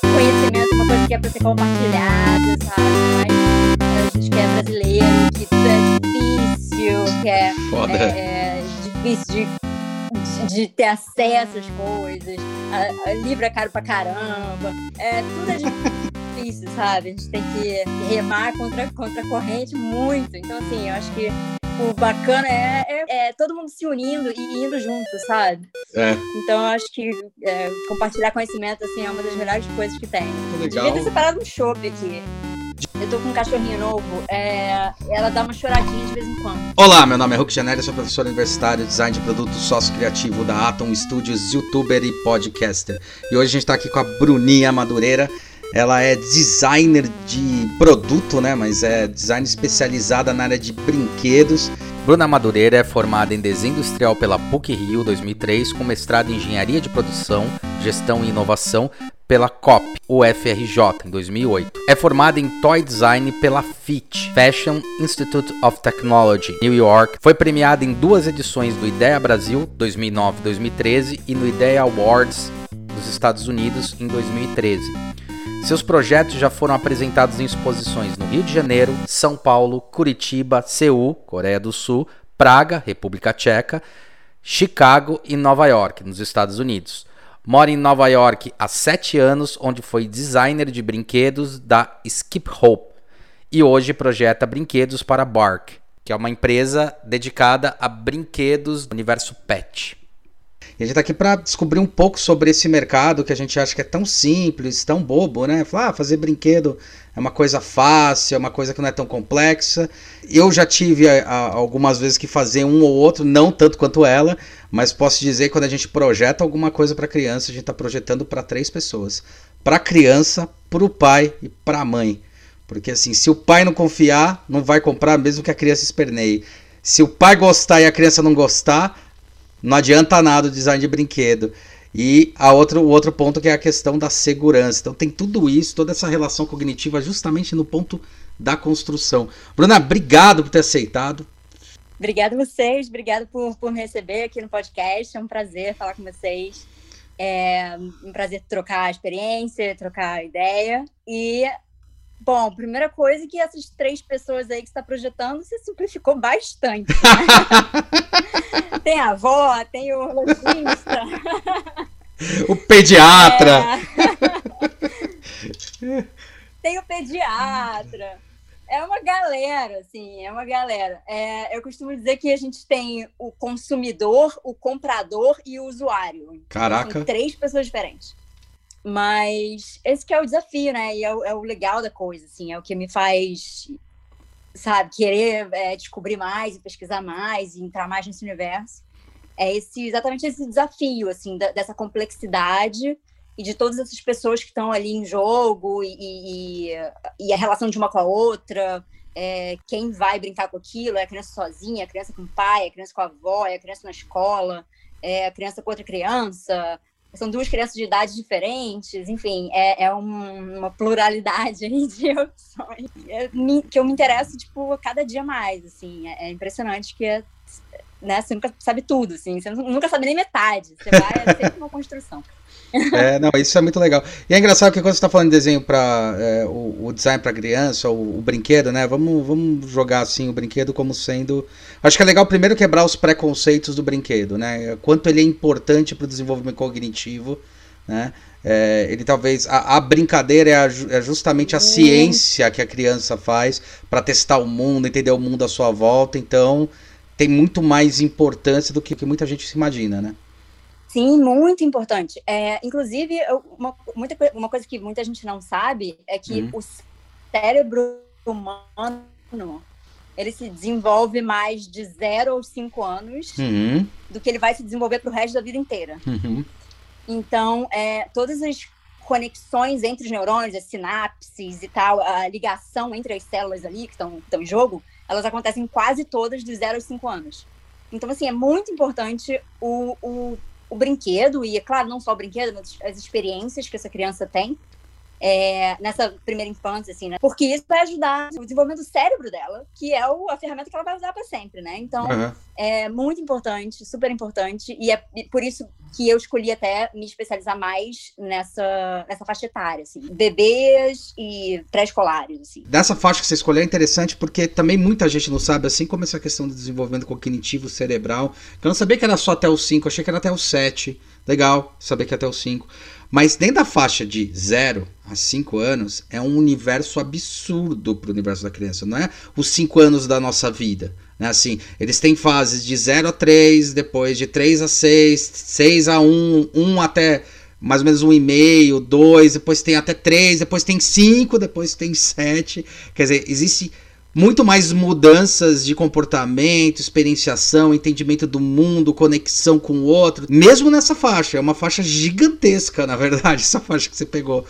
Conhecimento é uma coisa que é para ser compartilhada, sabe? Mas a gente que é brasileiro, que é difícil, que é, é, é difícil de, de, ter acesso às coisas. A, a livro é caro pra caramba. É, tudo é difícil, sabe? A gente tem que remar contra, contra a corrente muito. Então, assim, eu acho que o bacana é, é, é, todo mundo se unindo e indo junto, sabe? É. Então eu acho que é, compartilhar conhecimento assim, é uma das melhores coisas que tem. Legal. Devia ter separado um chopp aqui. Eu tô com um cachorrinho novo, é... ela dá uma choradinha de vez em quando. Olá, meu nome é Hulk Janelli, sou professor universitário, design de produto, sócio criativo da Atom Studios, youtuber e podcaster. E hoje a gente tá aqui com a Bruninha Madureira. Ela é designer de produto, né? Mas é design especializada na área de brinquedos. Bruna Madureira é formada em desenho industrial pela PUC Rio 2003, com mestrado em engenharia de produção, gestão e inovação pela COP, UFRJ, em 2008. É formada em Toy Design pela FIT, Fashion Institute of Technology, New York. Foi premiada em duas edições do Ideia Brasil, 2009 e 2013, e no Ideia Awards dos Estados Unidos, em 2013. Seus projetos já foram apresentados em exposições no Rio de Janeiro, São Paulo, Curitiba, Seul, Coreia do Sul, Praga, República Tcheca, Chicago e Nova York, nos Estados Unidos. Mora em Nova York há sete anos, onde foi designer de brinquedos da Skip Hope e hoje projeta brinquedos para Bark, que é uma empresa dedicada a brinquedos do universo pet. E a gente está aqui para descobrir um pouco sobre esse mercado que a gente acha que é tão simples, tão bobo, né? Falar, ah, fazer brinquedo é uma coisa fácil, é uma coisa que não é tão complexa. Eu já tive a, a, algumas vezes que fazer um ou outro, não tanto quanto ela, mas posso dizer que quando a gente projeta alguma coisa para criança, a gente está projetando para três pessoas: para a criança, para o pai e para a mãe. Porque assim, se o pai não confiar, não vai comprar mesmo que a criança esperneie. Se o pai gostar e a criança não gostar, não adianta nada o design de brinquedo. E a outro, o outro ponto que é a questão da segurança. Então tem tudo isso, toda essa relação cognitiva justamente no ponto da construção. Bruna, obrigado por ter aceitado. Obrigada a vocês, obrigado por, por me receber aqui no podcast. É um prazer falar com vocês. É um prazer trocar experiência, trocar ideia. E Bom, primeira coisa é que essas três pessoas aí que está projetando, você simplificou bastante. Né? tem a avó, tem o o pediatra. É. tem o pediatra. É uma galera, assim, é uma galera. É, eu costumo dizer que a gente tem o consumidor, o comprador e o usuário. Caraca. São três pessoas diferentes. Mas esse que é o desafio, né? E é o, é o legal da coisa, assim, é o que me faz, sabe, querer é, descobrir mais e pesquisar mais e entrar mais nesse universo. É esse exatamente esse desafio, assim, da, dessa complexidade e de todas essas pessoas que estão ali em jogo e, e, e, a relação de uma com a outra, é, quem vai brincar com aquilo, é a criança sozinha, é a criança com o pai, é a criança com a avó, é a criança na escola, é a criança com outra criança, são duas crianças de idades diferentes, enfim, é, é um, uma pluralidade de opções. É, que eu me interesso, tipo, a cada dia mais, assim, é, é impressionante que é, né, você nunca sabe tudo, assim, você nunca sabe nem metade, você vai, é sempre uma construção. É, não, isso é muito legal. E é engraçado que quando você está falando de desenho para é, o, o, design para criança, o, o, brinquedo, né? Vamos, vamos jogar assim o brinquedo como sendo. Acho que é legal primeiro quebrar os preconceitos do brinquedo, né? Quanto ele é importante para o desenvolvimento cognitivo, né? É, ele talvez a, a brincadeira é, a, é, justamente a ciência que a criança faz para testar o mundo, entender o mundo à sua volta. Então tem muito mais importância do que, que muita gente se imagina, né? Sim, muito importante. É, inclusive, uma, muita, uma coisa que muita gente não sabe é que uhum. o cérebro humano ele se desenvolve mais de 0 aos 5 anos uhum. do que ele vai se desenvolver para o resto da vida inteira. Uhum. Então, é, todas as conexões entre os neurônios, as sinapses e tal, a ligação entre as células ali que estão em jogo, elas acontecem quase todas de 0 aos 5 anos. Então, assim, é muito importante o, o o brinquedo, e é claro, não só o brinquedo, mas as experiências que essa criança tem é, nessa primeira infância, assim, né? Porque isso vai ajudar o desenvolvimento do cérebro dela, que é o, a ferramenta que ela vai usar para sempre, né? Então, uhum. é muito importante, super importante, e é por isso que eu escolhi até me especializar mais nessa, nessa faixa etária, assim, bebês e pré-escolares, assim. Dessa faixa que você escolheu é interessante porque também muita gente não sabe, assim como essa questão do desenvolvimento cognitivo cerebral, que eu não sabia que era só até os 5, achei que era até os 7. Legal saber que é até os 5. Mas dentro da faixa de 0 a 5 anos, é um universo absurdo para o universo da criança. Não é os 5 anos da nossa vida. Né? Assim, eles têm fases de 0 a 3, depois de 3 a 6, 6 a 1, 1 até mais ou menos 1,5, 2, depois tem até 3, depois tem 5, depois tem 7. Quer dizer, existe muito mais mudanças de comportamento, experienciação, entendimento do mundo, conexão com o outro, mesmo nessa faixa. É uma faixa gigantesca, na verdade, essa faixa que você pegou.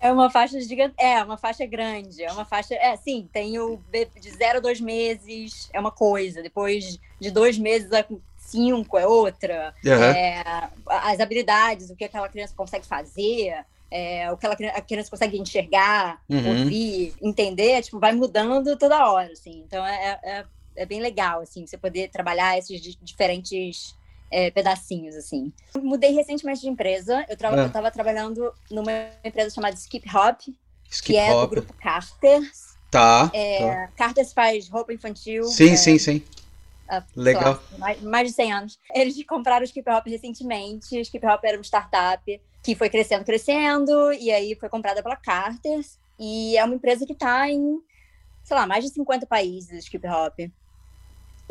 É uma faixa gigante, é uma faixa grande, é uma faixa, é sim, tem o de zero a dois meses é uma coisa, depois de dois meses a cinco é outra, uhum. é, as habilidades, o que aquela criança consegue fazer, é, o que ela, a criança consegue enxergar, uhum. ouvir, entender, tipo, vai mudando toda hora, assim. Então é, é, é bem legal, assim, você poder trabalhar esses diferentes é, pedacinhos, assim. Eu mudei recentemente de empresa. Eu, tra é. eu tava trabalhando numa empresa chamada Skip Hop, Skip que é Hop. do grupo Carters. Tá, é, tá. Carters faz roupa infantil. Sim, é, sim, sim. Legal. mais, mais de 100 anos. Eles compraram o Skip Hop recentemente. O Skip Hop era uma startup que foi crescendo, crescendo, e aí foi comprada pela Carters. E é uma empresa que está em, sei lá, mais de 50 países, Skip Hop.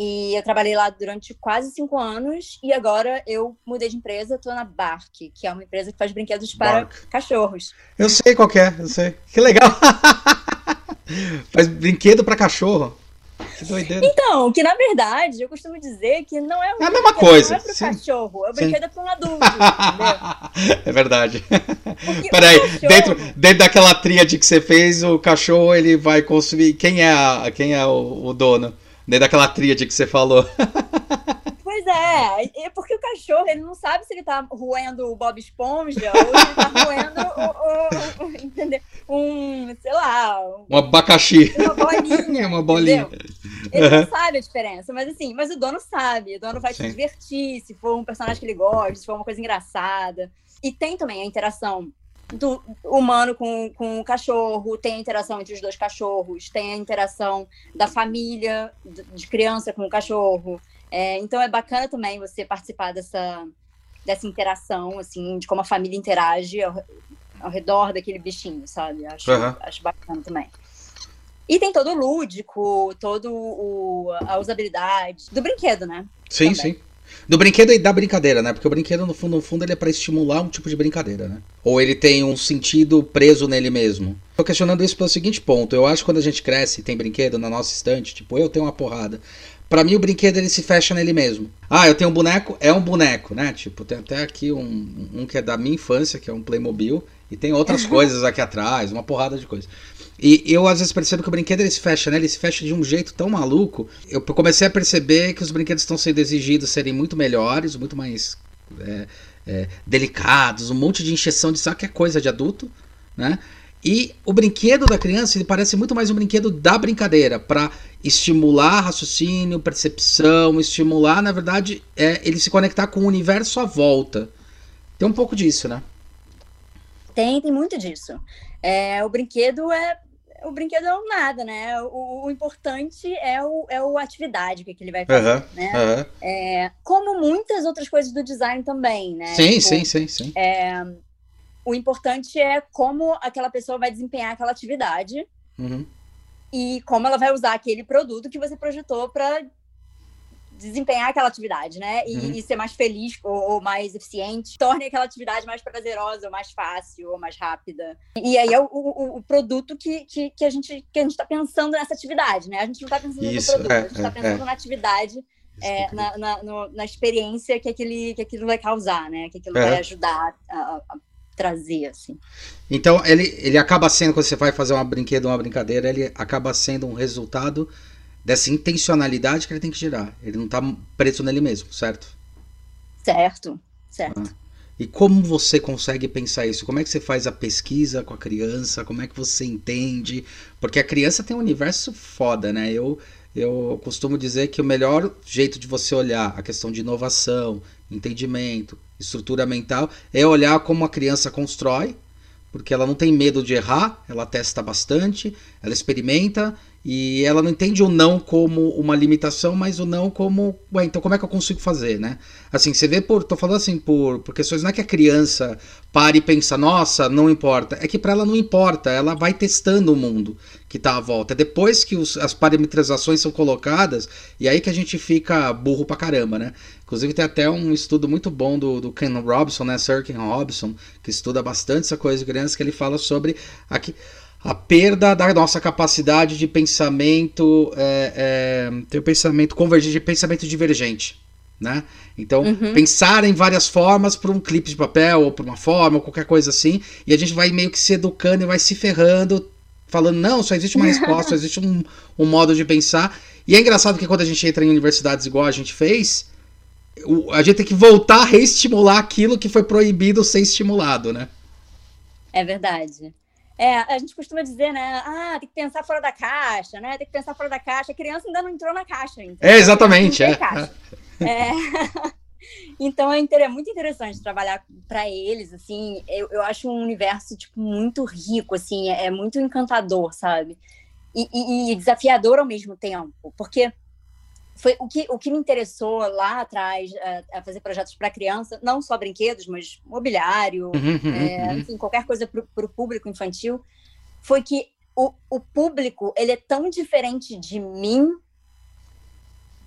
E eu trabalhei lá durante quase cinco anos e agora eu mudei de empresa, estou na Bark, que é uma empresa que faz brinquedos para Bark. cachorros. Eu sei qual é, eu sei. Que legal! faz brinquedo para cachorro. Que doideira. Então, que na verdade, eu costumo dizer que não é, um é a mesma coisa. Não é pro sim. cachorro, é brinquedo para um adulto, entendeu? É verdade. Peraí, cachorro... dentro, dentro daquela tríade que você fez, o cachorro ele vai consumir. Quem é, a, quem é o, o dono? Dentro daquela tríade que você falou. Pois é, é porque o cachorro ele não sabe se ele tá roendo o Bob Esponja ou se ele tá roendo o, o, o, entendeu? um, sei lá. Um abacaxi. Uma bolinha. uma bolinha. Entendeu? Ele não sabe a diferença, mas assim, mas o dono sabe. O dono vai Sim. se divertir se for um personagem que ele gosta, se for uma coisa engraçada. E tem também a interação do humano com, com o cachorro, tem a interação entre os dois cachorros, tem a interação da família, de criança com o cachorro. É, então é bacana também você participar dessa, dessa interação, assim, de como a família interage ao, ao redor daquele bichinho, sabe? Acho, uhum. acho bacana também. E tem todo o lúdico, todo o, a usabilidade do brinquedo, né? Sim, também. sim. Do brinquedo e da brincadeira, né? Porque o brinquedo, no fundo, no fundo, ele é para estimular um tipo de brincadeira, né? Ou ele tem um sentido preso nele mesmo. Tô questionando isso pelo seguinte ponto. Eu acho que quando a gente cresce e tem brinquedo na nossa estante, tipo, eu tenho uma porrada. Para mim, o brinquedo ele se fecha nele mesmo. Ah, eu tenho um boneco, é um boneco, né? Tipo, tem até aqui um, um que é da minha infância, que é um Playmobil, e tem outras coisas aqui atrás, uma porrada de coisas. E eu às vezes percebo que o brinquedo ele se fecha, né? Ele se fecha de um jeito tão maluco. Eu comecei a perceber que os brinquedos estão sendo exigidos serem muito melhores, muito mais é, é, delicados, um monte de encheção de saco que é coisa de adulto, né? E o brinquedo da criança ele parece muito mais um brinquedo da brincadeira, para estimular raciocínio, percepção, estimular, na verdade, é, ele se conectar com o universo à volta. Tem um pouco disso, né? Tem, tem muito disso. É, o brinquedo é o brinquedo é um nada, né? O, o, importante é o, é o atividade que, que ele vai fazer, uhum, né? Uhum. É, como muitas outras coisas do design também, né? Sim, tipo, sim, sim, sim. É, o importante é como aquela pessoa vai desempenhar aquela atividade uhum. e como ela vai usar aquele produto que você projetou para desempenhar aquela atividade, né? E, uhum. e ser mais feliz ou, ou, mais eficiente, torne aquela atividade mais prazerosa, ou mais fácil, ou mais rápida. E aí é o, o, o produto que, que, que, a gente que a gente está pensando nessa atividade, né? A gente não está pensando Isso, no produto, é, a gente está é, pensando é. na atividade. É, na, na, no, na, experiência que, aquele, que aquilo vai causar, né? Que aquilo vai ajudar a, a trazer, assim. Então, ele, ele acaba sendo, quando você vai fazer uma brinquedo, uma brincadeira, ele acaba sendo um resultado dessa intencionalidade que ele tem que gerar. Ele não está preso nele mesmo, certo? Certo, certo. Ah. E como você consegue pensar isso? Como é que você faz a pesquisa com a criança? Como é que você entende? Porque a criança tem um universo foda, né? Eu, eu costumo dizer que o melhor jeito de você olhar a questão de inovação, entendimento, estrutura mental, é olhar como a criança constrói, porque ela não tem medo de errar, ela testa bastante, ela experimenta e ela não entende o não como uma limitação, mas o não como, ué, então como é que eu consigo fazer, né? Assim, você vê por, tô falando assim por, por questões não é que a criança pare e pensa, nossa, não importa, é que para ela não importa, ela vai testando o mundo que está à volta. É depois que os, as parametrizações são colocadas e aí que a gente fica burro pra caramba, né? Inclusive tem até um estudo muito bom do, do Ken Robson, né, Sir Ken Robson, que estuda bastante essa coisa de criança, que ele fala sobre aqui a perda da nossa capacidade de pensamento, é, é, ter o pensamento convergente, pensamento divergente. Né? Então, uhum. pensar em várias formas para um clipe de papel, ou para uma forma, ou qualquer coisa assim, e a gente vai meio que se educando e vai se ferrando, falando, não, só existe uma resposta, só existe um, um modo de pensar. E é engraçado que quando a gente entra em universidades igual a gente fez, a gente tem que voltar a reestimular aquilo que foi proibido ser estimulado, né? É verdade. É, a gente costuma dizer, né? Ah, tem que pensar fora da caixa, né? Tem que pensar fora da caixa. A criança ainda não entrou na caixa. Então, é, exatamente. É. é. então é, muito interessante trabalhar para eles, assim. Eu, eu acho um universo tipo muito rico, assim, é, é muito encantador, sabe? E, e, e desafiador ao mesmo tempo, porque foi o que, o que me interessou lá atrás a, a fazer projetos para criança, não só brinquedos, mas mobiliário, uhum, uhum, é, uhum. enfim, qualquer coisa para o público infantil, foi que o, o público ele é tão diferente de mim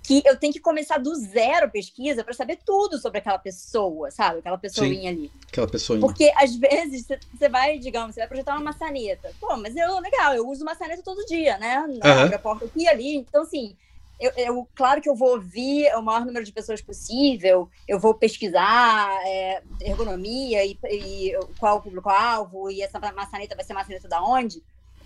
que eu tenho que começar do zero pesquisa para saber tudo sobre aquela pessoa, sabe? Aquela pessoinha Sim, ali. Aquela pessoinha. Porque às vezes você vai, digamos, você vai projetar uma maçaneta. Pô, mas eu, legal, eu uso maçaneta todo dia, né? Uhum. Abre a porta aqui ali. Então, assim, eu, eu, claro que eu vou ouvir o maior número de pessoas possível, eu vou pesquisar é, ergonomia e, e, qual o público-alvo, e essa maçaneta vai ser maçaneta da onde,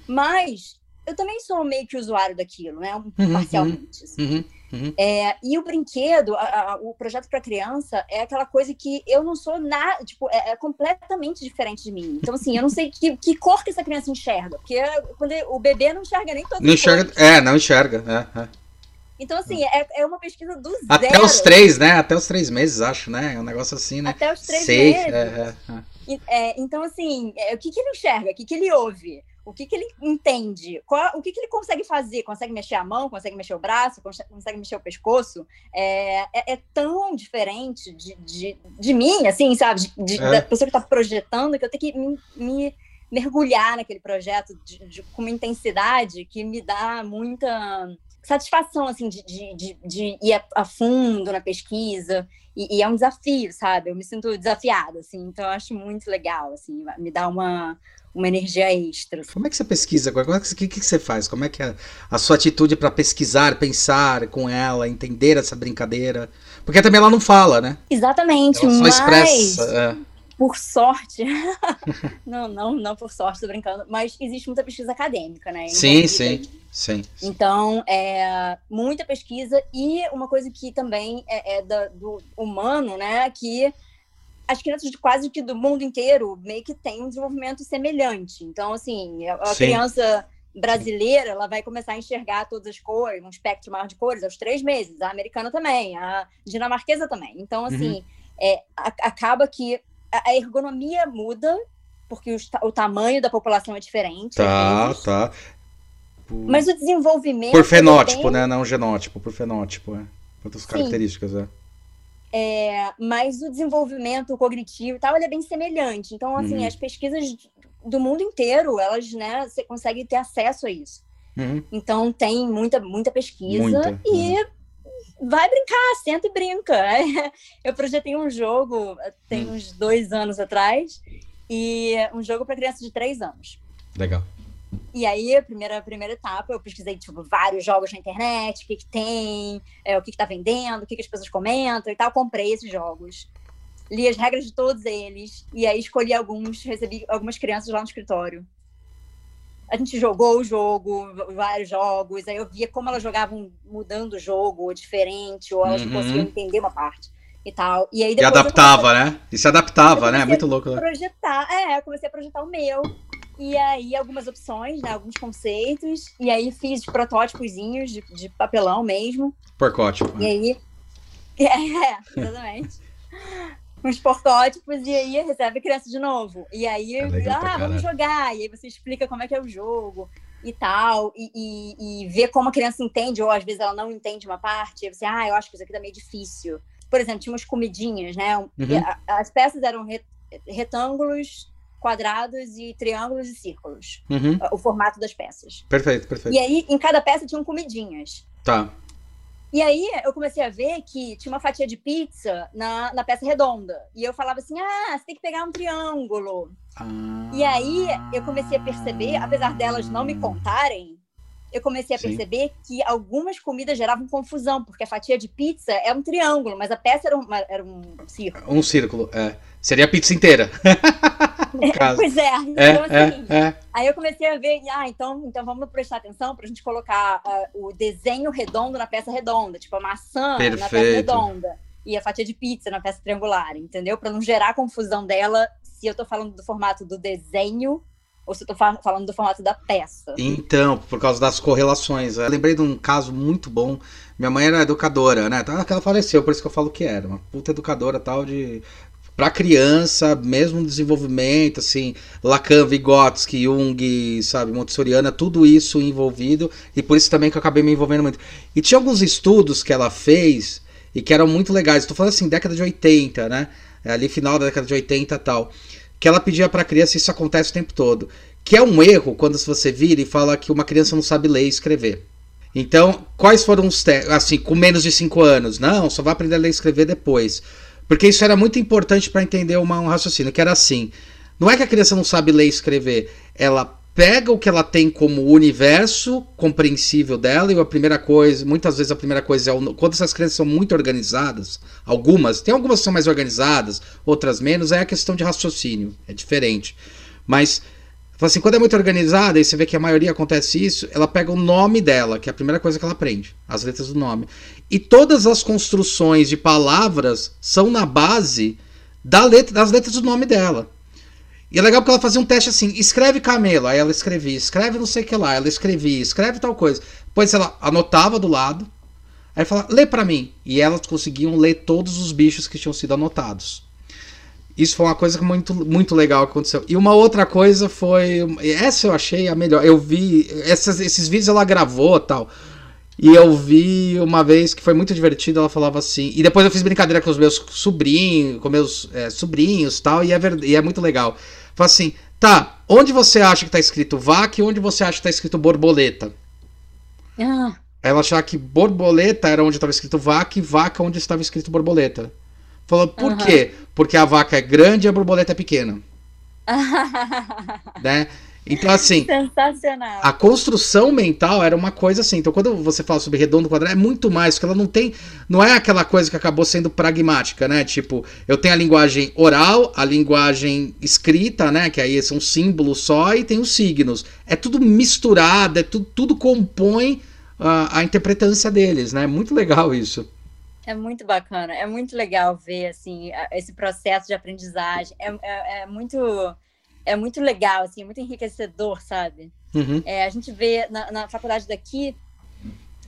mas eu também sou meio que usuário daquilo, né? Uhum, uhum. Parcialmente. Assim. Uhum, uhum. É, e o brinquedo, a, a, o projeto para criança, é aquela coisa que eu não sou nada, tipo, é, é, completamente diferente de mim. Então, assim, eu não sei que, que cor que essa criança enxerga, porque quando o bebê não enxerga nem todas não enxerga, cores. É, não enxerga, é. é. Então, assim, é, é uma pesquisa do zero. Até os três, né? Até os três meses, acho, né? É um negócio assim, né? Até os três Seis, meses. É, é, é. é, então, assim, é, o que, que ele enxerga? O que, que ele ouve? O que, que ele entende? Qual, o que, que ele consegue fazer? Consegue mexer a mão? Consegue mexer o braço? Consegue mexer o pescoço? É, é, é tão diferente de, de, de, mim, assim, sabe? De, de da pessoa que está projetando, que eu tenho que me, me mergulhar naquele projeto de, com uma intensidade que me dá muita satisfação, assim, de, de, de, de ir a, a, fundo na pesquisa. E, e, é um desafio, sabe? Eu me sinto desafiada, assim. Então, eu acho muito legal, assim. Me dá uma, uma energia extra. Assim. Como é que você pesquisa? O é que, que, que você faz? Como é que é a sua atitude para pesquisar, pensar com ela, entender essa brincadeira? Porque também ela não fala, né? Exatamente, ela só mas... expressa. É por sorte, não, não, não por sorte, tô brincando, mas existe muita pesquisa acadêmica, né? Sim, sim, sim, Então, é muita pesquisa e uma coisa que também é, é da, do humano, né? Que as crianças de quase que do mundo inteiro meio que têm um desenvolvimento semelhante. Então, assim, a, a criança brasileira, ela vai começar a enxergar todas as cores, um espectro maior de cores aos três meses. A americana também, a dinamarquesa também. Então, assim, uhum. é, a, acaba que a ergonomia muda, porque o, o tamanho da população é diferente. Tá, tá. Por... Mas o desenvolvimento. Por fenótipo, tem... né? Não genótipo, por fenótipo, é. Por outras características, é. É, mas o desenvolvimento cognitivo e tal, ele é bem semelhante. Então, assim, uhum. as pesquisas do mundo inteiro, elas, né, você consegue ter acesso a isso. Uhum. Então, tem muita, muita pesquisa muita. e uhum vai brincar, senta e brinca. Eu projetei um jogo tem hum. uns dois anos atrás, e um jogo para crianças de três anos. Legal. E aí, a primeira, a primeira etapa, eu pesquisei tipo, vários jogos na internet, o que, que tem, é, o que, que tá vendendo, o que, que as pessoas comentam e tal. Comprei esses jogos. Li as regras de todos eles. E aí escolhi alguns, recebi algumas crianças lá no escritório a gente jogou o jogo, vários jogos, aí eu via como elas jogavam mudando o jogo, ou diferente, ou elas uhum. não conseguiam entender uma parte e tal. E aí E adaptava, né? E se adaptava, né? Muito louco. Né? Projetar, é, eu comecei a projetar o meu. E aí algumas opções, né, alguns conceitos, e aí fiz protótipozinhos de, de papelão mesmo. Porcótipo. E aí. É, exatamente. Uns protótipos e aí recebe a criança de novo. E aí, É legal ah, vamos jogar. E aí você explica como é que é o jogo e tal, e, e, e vê como a criança entende, ou às vezes ela não entende uma parte, e você, ah, eu acho que isso aqui tá meio difícil. Por exemplo, tinha umas comidinhas, né? Uhum. A, as peças eram re, retângulos, quadrados e triângulos e círculos. Uhum. O formato das peças. Perfeito, perfeito. E aí, em cada peça tinham comidinhas. Tá. E aí eu comecei a ver que tinha uma fatia de pizza na, na peça redonda. E eu falava assim: ah, você tem que pegar um triângulo. Ah. E aí eu comecei a perceber, apesar delas não me contarem, eu comecei a Sim. perceber que algumas comidas geravam confusão, porque a fatia de pizza é um triângulo, mas a peça era um, era um círculo. Um círculo, é. Seria a pizza inteira. no caso. Pois é, É, então assim, é, é. Aí eu comecei a ver, ah, então, então vamos prestar atenção para a gente colocar ah, o desenho redondo na peça redonda, tipo a maçã na peça Perfeito. redonda e a fatia de pizza na peça triangular, entendeu? Para não gerar confusão dela se eu tô falando do formato do desenho ou se eu tô fa- falando do formato da peça. Então, por causa das correlações. Eu lembrei de um caso muito bom. Minha mãe era educadora, né? Que Ela faleceu, por isso que eu falo que era. Uma puta educadora tal de. Pra criança, mesmo desenvolvimento, assim, Lacan, Vygotsky, Jung, sabe, Montessoriana, tudo isso envolvido, e por isso também que eu acabei me envolvendo muito. E tinha alguns estudos que ela fez e que eram muito legais. Estou falando assim, década de 80, né? Ali final da década de 80 e tal. Que ela pedia pra criança, isso acontece o tempo todo. Que é um erro quando você vira e fala que uma criança não sabe ler e escrever. Então, quais foram os testes? Assim, com menos de 5 anos? Não, só vai aprender a ler e escrever depois. Porque isso era muito importante para entender uma, um raciocínio, que era assim. Não é que a criança não sabe ler e escrever, ela pega o que ela tem como universo compreensível dela, e a primeira coisa, muitas vezes a primeira coisa é o, quando essas crianças são muito organizadas, algumas, tem algumas que são mais organizadas, outras menos, é a questão de raciocínio, é diferente. Mas Fala assim, quando é muito organizada, e você vê que a maioria acontece isso, ela pega o nome dela, que é a primeira coisa que ela aprende, as letras do nome. E todas as construções de palavras são na base da letra, das letras do nome dela. E é legal porque ela fazia um teste assim, escreve camelo, aí ela escrevia, escreve não sei o que lá, ela escrevia, escreve tal coisa. Depois ela anotava do lado, aí fala, lê pra mim. E elas conseguiam ler todos os bichos que tinham sido anotados. Isso foi uma coisa muito, muito legal que aconteceu. E uma outra coisa foi. Essa eu achei a melhor. Eu vi. Essas, esses vídeos ela gravou tal. E eu vi uma vez que foi muito divertido. Ela falava assim. E depois eu fiz brincadeira com os meus sobrinhos, com meus é, sobrinhos tal. E é, verd... e é muito legal. Fala assim: tá, onde você acha que tá escrito vaca e onde você acha que tá escrito borboleta? Ah, Ela achava que borboleta era onde estava escrito vaca e vaca onde estava escrito borboleta. Falou, por Aham. quê? Porque a vaca é grande e a borboleta é pequena, né? Então, assim, Sensacional. a construção mental era uma coisa assim. Então, quando você fala sobre redondo quadrado, é muito mais, porque ela não tem. Não é aquela coisa que acabou sendo pragmática, né? Tipo, eu tenho a linguagem oral, a linguagem escrita, né? Que aí são símbolos só, e tem os signos. É tudo misturado, é tudo, tudo compõe a, a interpretância deles, né? Muito legal isso. É muito bacana, é muito legal ver assim esse processo de aprendizagem. É, é, é muito é muito legal, assim, muito enriquecedor, sabe? Uhum. É, a gente vê na, na faculdade daqui.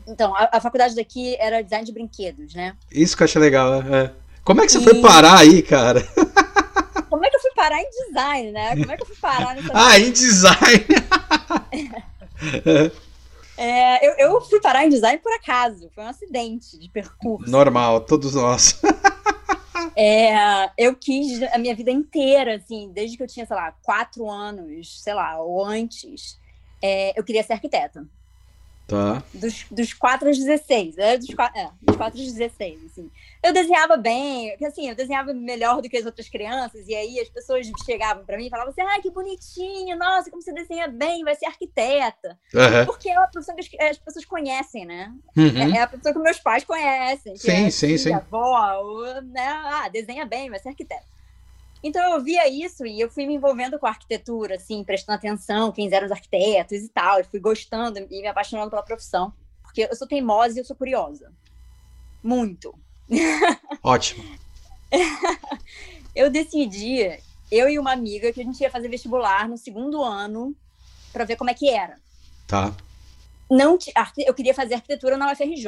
Então, a, a faculdade daqui era design de brinquedos, né? Isso que eu achei legal. é. Como é que você E- foi parar aí, cara? Como é que eu fui parar em design, né? Como é que eu fui parar nessa. Ah, em design! É, eu, eu fui parar em design por acaso, foi um acidente de percurso. Normal, todos nós. É, eu quis a minha vida inteira, assim, desde que eu tinha, sei lá, quatro anos, sei lá, ou antes, é, eu queria ser arquiteta. Tá. Dos, dos 4 aos 16, é, dos, é, dos 4 aos 16, assim. Eu desenhava bem, porque, assim, eu desenhava melhor do que as outras crianças, e aí as pessoas chegavam pra mim e falavam assim, ai, que bonitinho, nossa, como você desenha bem, vai ser arquiteta. Aham. Porque é uma profissão que as, as pessoas conhecem, né? Uhum. É, é a pessoa que meus pais conhecem. Sim, é sim, sim. avó, ou, né? Ah, desenha bem, vai ser arquiteto. Então eu via isso e eu fui me envolvendo com a arquitetura, assim, prestando atenção, quem eram os arquitetos e tal. Eu fui gostando e me apaixonando pela profissão. Porque eu sou teimosa e eu sou curiosa. Muito. Ótimo. Eu decidi, eu e uma amiga, que a gente ia fazer vestibular no segundo ano para ver como é que era. Tá. Não, eu queria fazer arquitetura na UFRJ,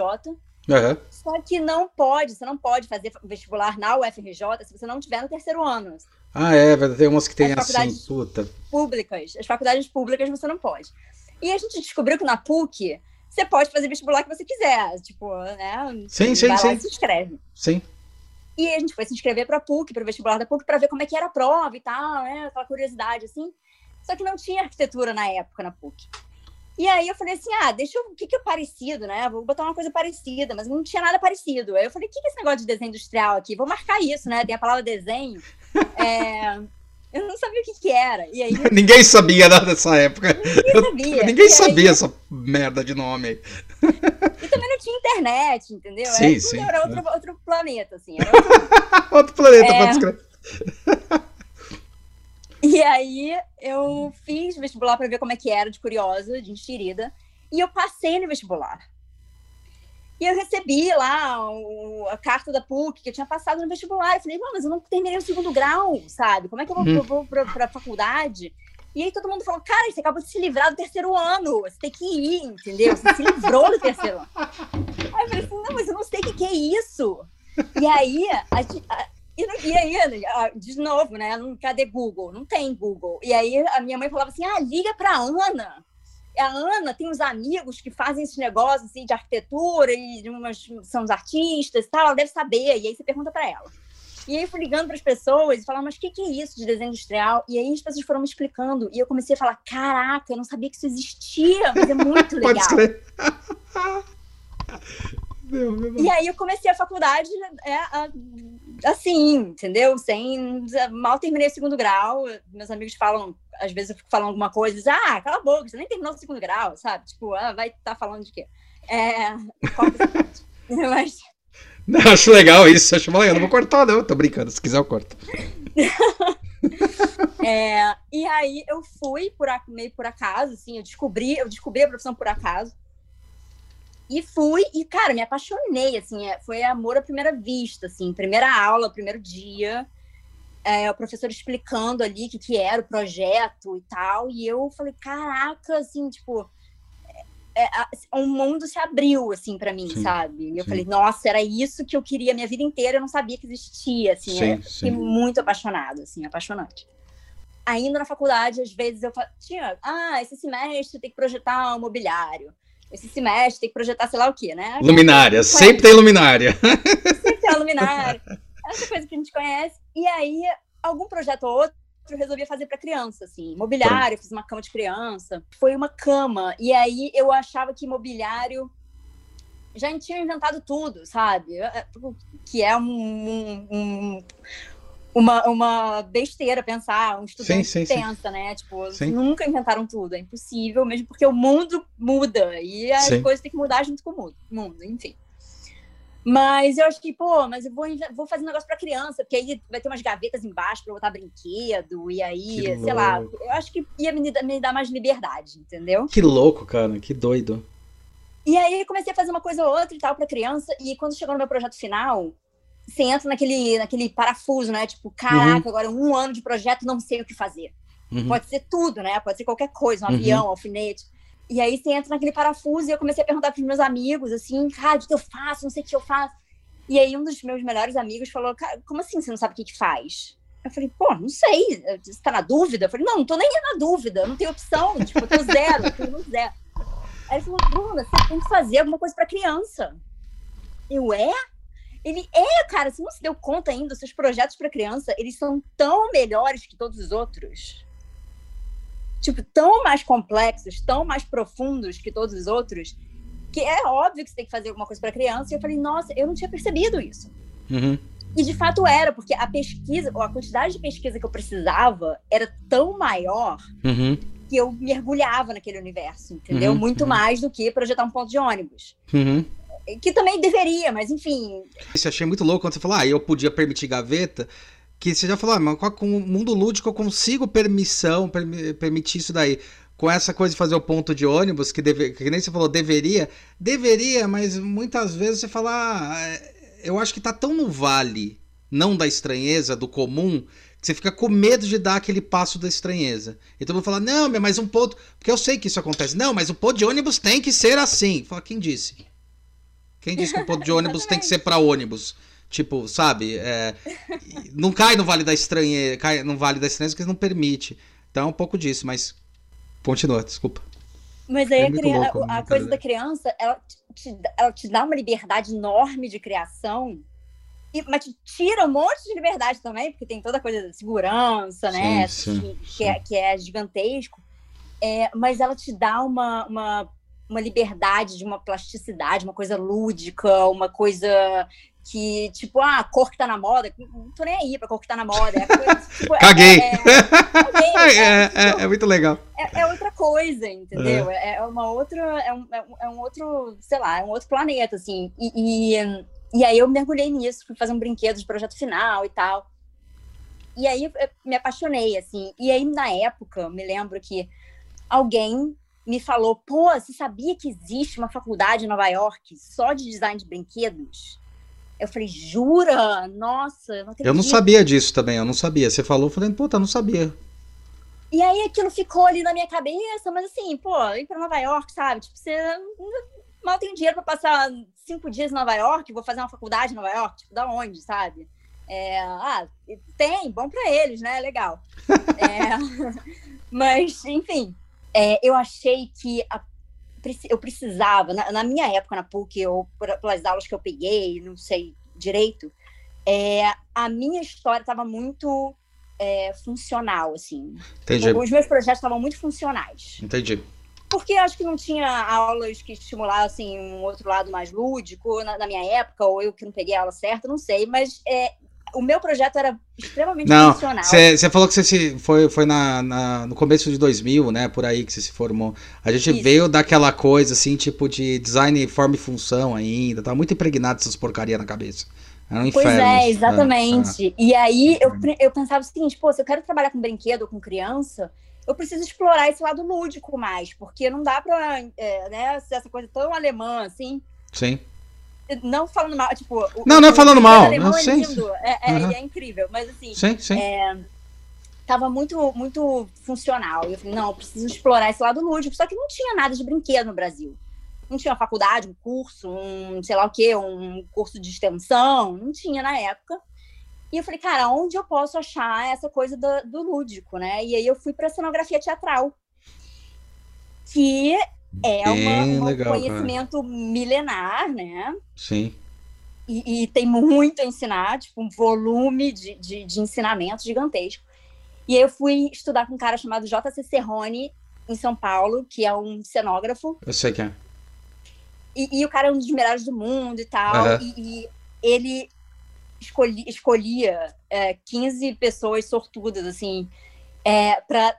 Aham. Só que não pode, você não pode fazer vestibular na UFRJ se você não tiver no terceiro ano. Ah, é, tem umas que tem assim, puta. Públicas. As faculdades públicas você não pode. E a gente descobriu que na PUC você pode fazer vestibular que você quiser. Tipo, né? Sim, sim, sim. se inscreve. Sim. E a gente foi se inscrever para a PUC, para o vestibular da PUC, para ver como é que era a prova e tal, né? Aquela curiosidade, assim. Só que não tinha arquitetura na época na PUC. E aí eu falei assim, ah, deixa eu, o que que é parecido, né? Vou botar uma coisa parecida, mas não tinha nada parecido. Aí eu falei, o que que é esse negócio de desenho industrial aqui? Vou marcar isso, né? Tem a palavra desenho. É... Eu não sabia o que que era. E aí... Ninguém sabia nada nessa época. Ninguém sabia. Ninguém sabia aí... essa merda de nome. E também não tinha internet, entendeu? Sim, era, sim. Era outro, outro planeta, assim. Outro... outro... planeta, é... pode escrever. E aí eu fiz vestibular para ver como é que era, de curiosa, de enxerida, e eu passei no vestibular. E eu recebi lá o, a carta da PUC, que eu tinha passado no vestibular. Eu falei, mas eu não terminei o segundo grau, sabe? Como é que eu vou, uhum. vou para a faculdade? E aí todo mundo falou, cara, você acabou de se livrar do terceiro ano, você tem que ir, entendeu? Você se livrou do terceiro ano. Aí eu falei assim, não, mas eu não sei o que, que é isso. E aí, a, a, e, e aí, de novo, né? Cadê Google? Não tem Google. E aí a minha mãe falava assim: ah, liga para Ana. A Ana tem uns amigos que fazem esses negócios assim, de arquitetura e umas, são os artistas e tal, ela deve saber. E aí você pergunta para ela. E aí eu fui ligando para as pessoas e falava, mas o que, que é isso de desenho industrial? E aí as pessoas foram me explicando. E eu comecei a falar: caraca, eu não sabia que isso existia, mas é muito legal. Pode. Meu, meu e aí eu comecei a faculdade é, a, assim, entendeu? Sem. Mal terminei o segundo grau. Meus amigos falam, às vezes eu fico falando alguma coisa, dizem, ah, cala a boca, você nem terminou o segundo grau, sabe? Tipo, ah, vai estar tá falando de quê? É. Mas. Não, acho legal isso, acho legal. Não vou cortar, não, tô brincando, se quiser eu corto. é, e aí eu fui por meio por acaso, assim, eu descobri, eu descobri a profissão por acaso. E fui, e, cara, me apaixonei, assim, é, foi amor à primeira vista, assim, primeira aula, primeiro dia, é, o professor explicando ali o que, que era o projeto e tal, e eu falei, caraca, assim, tipo, é, é, um mundo se abriu, assim, para mim, sim, sabe? E eu sim. falei, nossa, era isso que eu queria minha vida inteira, eu não sabia que existia, assim, sim, é, fiquei muito apaixonado, assim, apaixonante. Ainda na faculdade, às vezes eu tinha, ah, esse semestre tem que projetar um mobiliário esse semestre tem que projetar sei lá o quê, né? Luminária, sempre tem luminária. Sempre tem luminária. Essa coisa que a gente conhece. E aí, algum projeto ou outro eu resolvi fazer para criança, assim, mobiliário, fiz uma cama de criança. Foi uma cama. E aí eu achava que mobiliário já tinha inventado tudo, sabe? Que é um, um, um uma, uma besteira pensar, um estudante sim, sim, pensa, sim. né? Tipo, nunca inventaram tudo, é impossível, mesmo porque o mundo muda e as coisas têm que mudar junto com o mundo, enfim. Mas eu acho que, pô, mas eu vou, vou fazer um negócio para criança, porque aí vai ter umas gavetas embaixo para botar brinquedo, e aí, que sei louco. lá, eu acho que ia me, me dar mais liberdade, entendeu? Que louco, cara, que doido. E aí comecei a fazer uma coisa ou outra e tal para criança, e quando chegou no meu projeto final, você entra naquele, naquele parafuso, né? Tipo, caraca, uhum. agora um ano de projeto, não sei o que fazer. Uhum. Pode ser tudo, né? Pode ser qualquer coisa, um uhum. avião, um alfinete. E aí você entra naquele parafuso e eu comecei a perguntar para os meus amigos, assim, cara, o que eu faço? Não sei o que eu faço. E aí um dos meus melhores amigos falou, cara, como assim você não sabe o que, que faz? Eu falei, pô, não sei, você tá na dúvida? Eu falei, não, não tô nem na dúvida, não tenho opção, tipo, eu tô zero, eu tô zero. Aí ele falou, Bruna, você tem que fazer alguma coisa para criança. Eu, é? Ele é, cara, você não se deu conta ainda, seus projetos para criança, eles são tão melhores que todos os outros. Tipo, tão mais complexos, tão mais profundos que todos os outros, que é óbvio que você tem que fazer alguma coisa para criança. E eu falei, nossa, eu não tinha percebido isso. Uhum. E de fato era, porque a pesquisa, a quantidade de pesquisa que eu precisava era tão maior uhum. que eu mergulhava naquele universo, entendeu? Uhum. Muito uhum. mais do que projetar um ponto de ônibus. Que também deveria, mas enfim. Isso eu achei muito louco quando você falou, ah, eu podia permitir gaveta. Que você já falou, ah, mas com o mundo lúdico eu consigo permissão, permitir isso daí. Com essa coisa de fazer o ponto de ônibus, que, deve, que nem você falou, deveria. Deveria, mas muitas vezes você fala, ah, eu acho que tá tão no vale, não da estranheza, do comum, que você fica com medo de dar aquele passo da estranheza. Então eu vou falar, não, mas um ponto. Porque eu sei que isso acontece. Não, mas o ponto de ônibus tem que ser assim. Fala, quem disse? Quem disse que o ponto de ônibus tem que ser para ônibus? Tipo, sabe? É, não cai no Vale da Estranheza, cai no Vale da Estranheza porque não permite. Então é um pouco disso, mas continua, desculpa. Mas aí é a, criança, louco, a coisa da criança, ela te, ela te dá uma liberdade enorme de criação, e, mas te tira um monte de liberdade também, porque tem toda a coisa da segurança, né? Sim, que, sim. É, que é gigantesco. É, mas ela te dá uma, uma, uma liberdade de uma plasticidade, uma coisa lúdica, uma coisa que, tipo, ah, a cor que tá na moda, não tô nem aí pra cor que tá na moda. É coisa, tipo, é, Caguei! É, é, é, tipo, é, muito legal. É, outra coisa, entendeu? É, uma outra, é um, é um outro, sei lá, é um outro planeta, assim. E, e, e aí eu mergulhei nisso, fui fazer um brinquedo de projeto final e tal. E aí eu me apaixonei, assim. E aí, na época, me lembro que alguém me falou, pô, você sabia que existe uma faculdade em Nova York só de design de brinquedos? Eu falei, jura? Nossa, eu não acredito. Eu não sabia disso também, eu não sabia. Você falou, eu falei, puta, eu não sabia. E aí aquilo ficou ali na minha cabeça, mas assim, pô, ir pra Nova York, sabe? Tipo, você mal tem dinheiro pra passar cinco dias em Nova York, vou fazer uma faculdade em Nova York, tipo, da onde, sabe? É, ah, tem, bom para eles, né? Legal. é, mas, enfim, é, eu achei que a eu precisava, na, na, minha época na PUC, ou pelas aulas que eu peguei, não sei direito, é, a minha história estava muito é, funcional, assim. Entendi. Os meus projetos estavam muito funcionais. Entendi. Porque acho que não tinha aulas que estimulassem um outro lado mais lúdico na, na minha época, ou eu que não peguei a aula certa, não sei, mas é, o meu projeto era extremamente não, funcional. Você falou que você se, foi, foi na, na, no começo de 2000, né? Por aí que você se formou. A gente Isso. veio daquela coisa, assim, tipo de design forma e função ainda. Tá muito impregnado essas porcaria na cabeça. Era um inferno. Pois é, exatamente. É, E aí eu, eu pensava o seguinte, pô, se eu quero trabalhar com brinquedo ou com criança, eu preciso explorar esse lado lúdico mais, porque não dá pra, é, né, ser essa coisa tão alemã, assim. Sim não falando mal, tipo. Não, não é falando mal. Não, é sim, lindo, é, uhum. é, é, incrível, mas assim. Sim, sim. É, tava muito, muito funcional. E eu falei, não, eu preciso explorar esse lado lúdico. Só que não tinha nada de brinquedo no Brasil. Não tinha uma faculdade, um curso, um sei lá o quê, um curso de extensão. Não tinha na época. E eu falei, cara, onde eu posso achar essa coisa do, do lúdico, né? E aí eu fui para cenografia teatral. Que é um conhecimento cara. milenar, né? Sim. E, e, tem muito a ensinar, tipo, um volume de, de, de ensinamento gigantesco. E aí eu fui estudar com um cara chamado J.C. Serrone, em São Paulo, que é um cenógrafo. Eu sei que é. E, e o cara é um dos melhores do mundo e tal. Uhum. E, e, ele escolhi, escolhia é, 15 pessoas sortudas, assim, é, para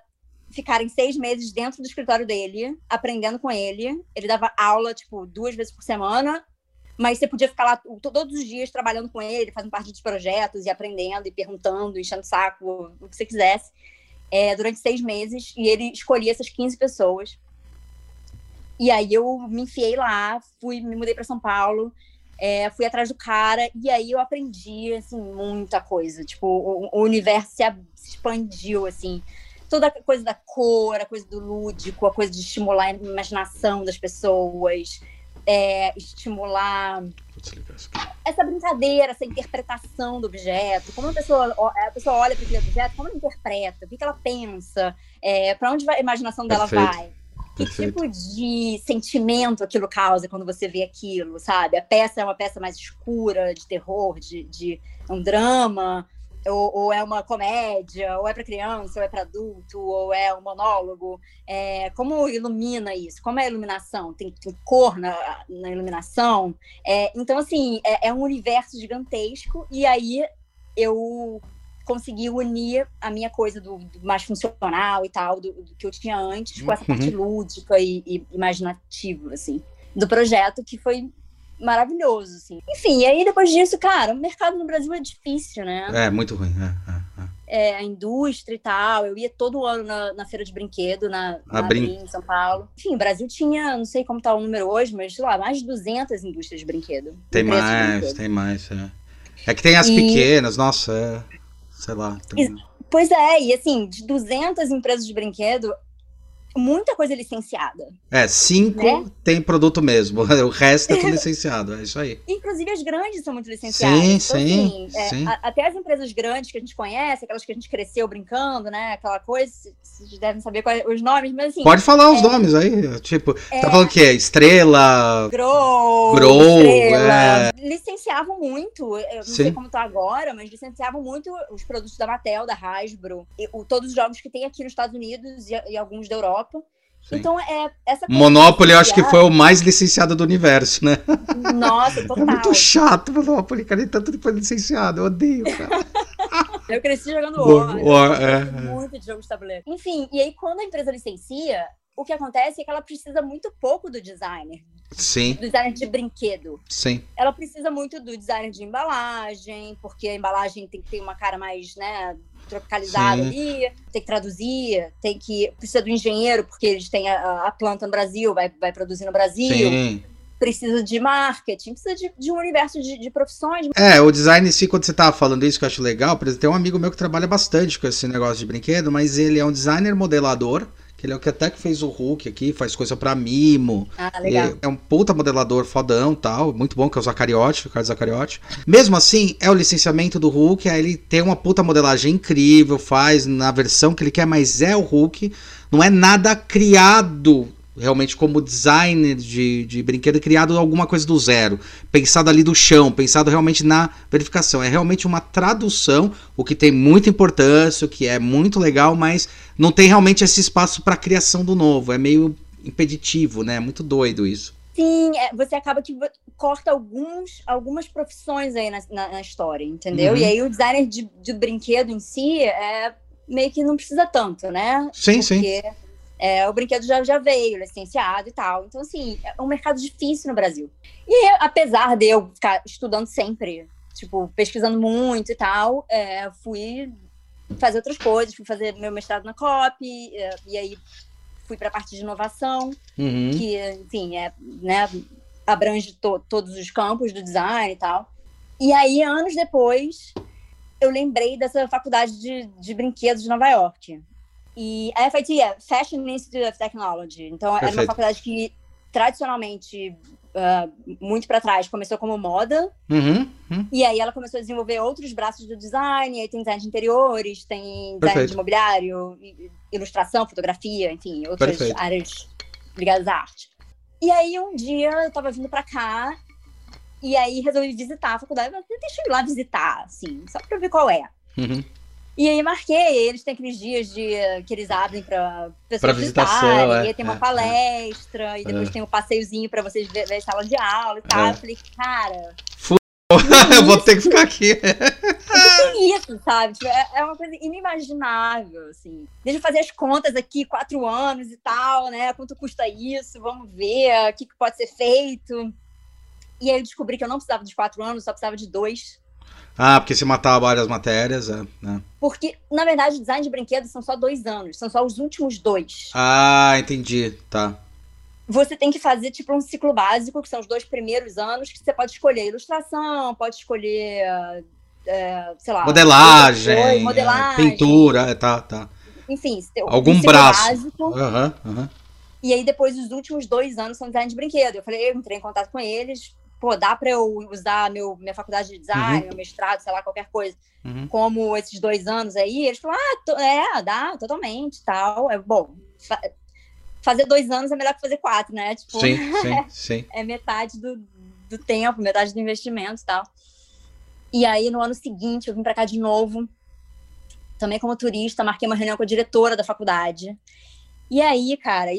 ficarem seis meses dentro do escritório dele, aprendendo com ele. Ele dava aula, tipo, duas vezes por semana, mas você podia ficar lá todos os dias trabalhando com ele, fazendo parte dos projetos e aprendendo e perguntando, enchendo o saco, o que você quisesse, é, durante seis meses. E ele escolhia essas 15 pessoas. E aí eu me enfiei lá, fui, me mudei para São Paulo, é, fui atrás do cara, e aí eu aprendi, assim, muita coisa. Tipo, o, o universo se, expandiu, assim toda a coisa da cor, a coisa do lúdico, a coisa de estimular a imaginação das pessoas, é, estimular essa brincadeira, essa interpretação do objeto, como a pessoa, a pessoa olha para aquele objeto, como ela interpreta, o que, ela pensa, é, para onde vai, a imaginação dela Perfeito. vai. Que Perfeito. tipo de sentimento aquilo causa quando você vê aquilo, sabe? A peça é uma peça mais escura, de terror, de, de um drama, ou, ou, é uma comédia, ou é para criança, ou é para adulto, ou é um monólogo. É, como ilumina isso? Como é a iluminação? Tem, tem cor na, na iluminação? É, então, assim, é, é, um universo gigantesco, e aí eu consegui unir a minha coisa do, do mais funcional e tal, do, do, que eu tinha antes, com essa parte uhum. lúdica e, e imaginativa, assim, do projeto, que foi maravilhoso, assim. Enfim, e aí depois disso, cara, o mercado no Brasil é difícil, né? É, muito ruim, é, é, é. é a indústria e tal. Eu ia todo ano na, na feira de brinquedo, na, na Brin... em São Paulo. Enfim, o Brasil tinha, não sei como tá o número hoje, mas sei lá, mais de 200 indústrias de brinquedo. Tem mais, brinquedo. tem mais, é. É que tem as e... pequenas, nossa, é, sei lá. Tem... Pois é, e assim, de 200 empresas de brinquedo, muita coisa licenciada. É, cinco Né? tem produto mesmo. O resto é tudo licenciado. É isso aí. Inclusive as grandes são muito licenciadas. Sim, Então, sim, assim, é, sim. a- até as empresas grandes que a gente conhece, aquelas que a gente cresceu brincando, né? Aquela coisa, vocês devem saber quais os nomes, mas assim. Pode falar os nomes aí. Tipo, é, tá falando o quê? Estrela. Grow, Grow, Estrela, licenciavam muito, eu não sei Sim. como tá agora, mas licenciavam muito os produtos da Mattel, da Hasbro, e, o- todos os jogos que tem aqui nos Estados Unidos e, e alguns da Europa. Sim. Então, é essa Monopoly, eu acho que foi o mais licenciado do universo, né? Nossa, É total. muito chato Monopoly, cara. E tanto depois licenciado. Eu odeio, cara. Eu cresci jogando War, War. É, é. muito de jogo de tabuleiro. Enfim, e aí quando a empresa licencia, o que acontece é que ela precisa muito pouco do designer, Sim, do designer de brinquedo. sim. Ela precisa muito do designer de embalagem, porque a embalagem tem que ter uma cara mais, né, tropicalizada Sim. ali, tem que traduzir, tem que precisa do engenheiro, porque eles têm a, a planta no Brasil, vai, vai produzir no Brasil, Sim. precisa de marketing, precisa de, de um universo de, de profissões. É, o design em si, quando você tava falando isso, que eu acho legal, por exemplo, tem um amigo meu que trabalha bastante com esse negócio de brinquedo, mas ele é um designer modelador, que ele é o que até que fez o Hulk aqui, faz coisa pra mimo, Ah, legal. É, é um puta modelador fodão tal, muito bom, que é o Zacariotti, o Carlos Zacariotti. Mesmo assim, é o licenciamento do Hulk, aí ele tem uma puta modelagem incrível, faz na versão que ele quer, mas é o Hulk, não é nada criado realmente como designer de, de brinquedo, criado alguma coisa do zero, pensado ali do chão, pensado realmente na verificação. É realmente uma tradução, o que tem muita importância, o que é muito legal, mas não tem realmente esse espaço para criação do novo. É meio impeditivo, né? É muito doido isso. Sim, é, você acaba que corta alguns, algumas profissões aí na, na- na história, entendeu? Uhum. E aí o designer de, de brinquedo em si é meio que não precisa tanto, né? Sim, sim. É, o brinquedo já, já veio, licenciado e tal. Então, assim, é um mercado difícil no Brasil. E apesar de eu ficar estudando sempre, tipo, pesquisando muito e tal, é, fui fazer outras coisas, fui fazer meu mestrado na COP, é, e aí fui para a parte de inovação Uhum. que, enfim, é, né, abrange to- todos os campos do design e tal. E aí, anos depois, eu lembrei dessa faculdade de, de brinquedos de Nova York. E a FIT é Fashion Institute of Technology. Então, era uma Perfeito. faculdade que, tradicionalmente, ah, muito para trás, começou como moda. Uhum. uhum. E aí ela começou a desenvolver outros braços do design, aí tem design de interiores, tem design Perfeito. de imobiliário, i- ilustração, fotografia, enfim, outras Perfeito. áreas ligadas à arte. E aí um dia eu tava vindo pra cá e aí resolvi visitar a faculdade, mas deixa eu ir lá visitar, assim, só pra ver qual é. Uhum. E aí marquei, eles têm aqueles dias de, que eles abrem para pessoas Pra visitação, é, e aí tem uma é, palestra, e depois É. tem um passeiozinho para vocês ver, ver a sala de aula e tal. É. Eu falei, cara, eu vou ter que ficar aqui. que isso, sabe? Tipo, é, é uma coisa inimaginável, assim. Deixa eu fazer as contas aqui, quatro anos e tal, né? Quanto custa isso? Vamos ver o que, que pode ser feito. E aí eu descobri que eu não precisava de quatro anos, só precisava de dois. Ah, porque se matar várias matérias, é. né? Porque, na verdade, design de brinquedos são só dois anos, são só os últimos dois. Ah, entendi. Tá. Você tem que fazer, tipo, um ciclo básico, que são os dois primeiros anos, que você pode escolher ilustração, pode escolher, é, sei lá... Modelagem, é, modelagem, pintura, é, tá, tá. Enfim, Algum um braço. básico. Aham, aham. E aí, depois, os últimos dois anos são design de brinquedo. Eu falei, eu entrei em contato com eles. Pô, dá pra eu usar meu, minha faculdade de design, Uhum. meu mestrado, sei lá, qualquer coisa, Uhum. como esses dois anos aí? Eles falaram, ah, é, dá, totalmente, tal. É, bom, fa- fazer dois anos é melhor que fazer quatro, né? Tipo, Sim, sim, sim. é metade do, do tempo, metade do investimento e tal. E aí, no ano seguinte, eu vim pra cá de novo, também como turista, marquei uma reunião com a diretora da faculdade. E aí, cara,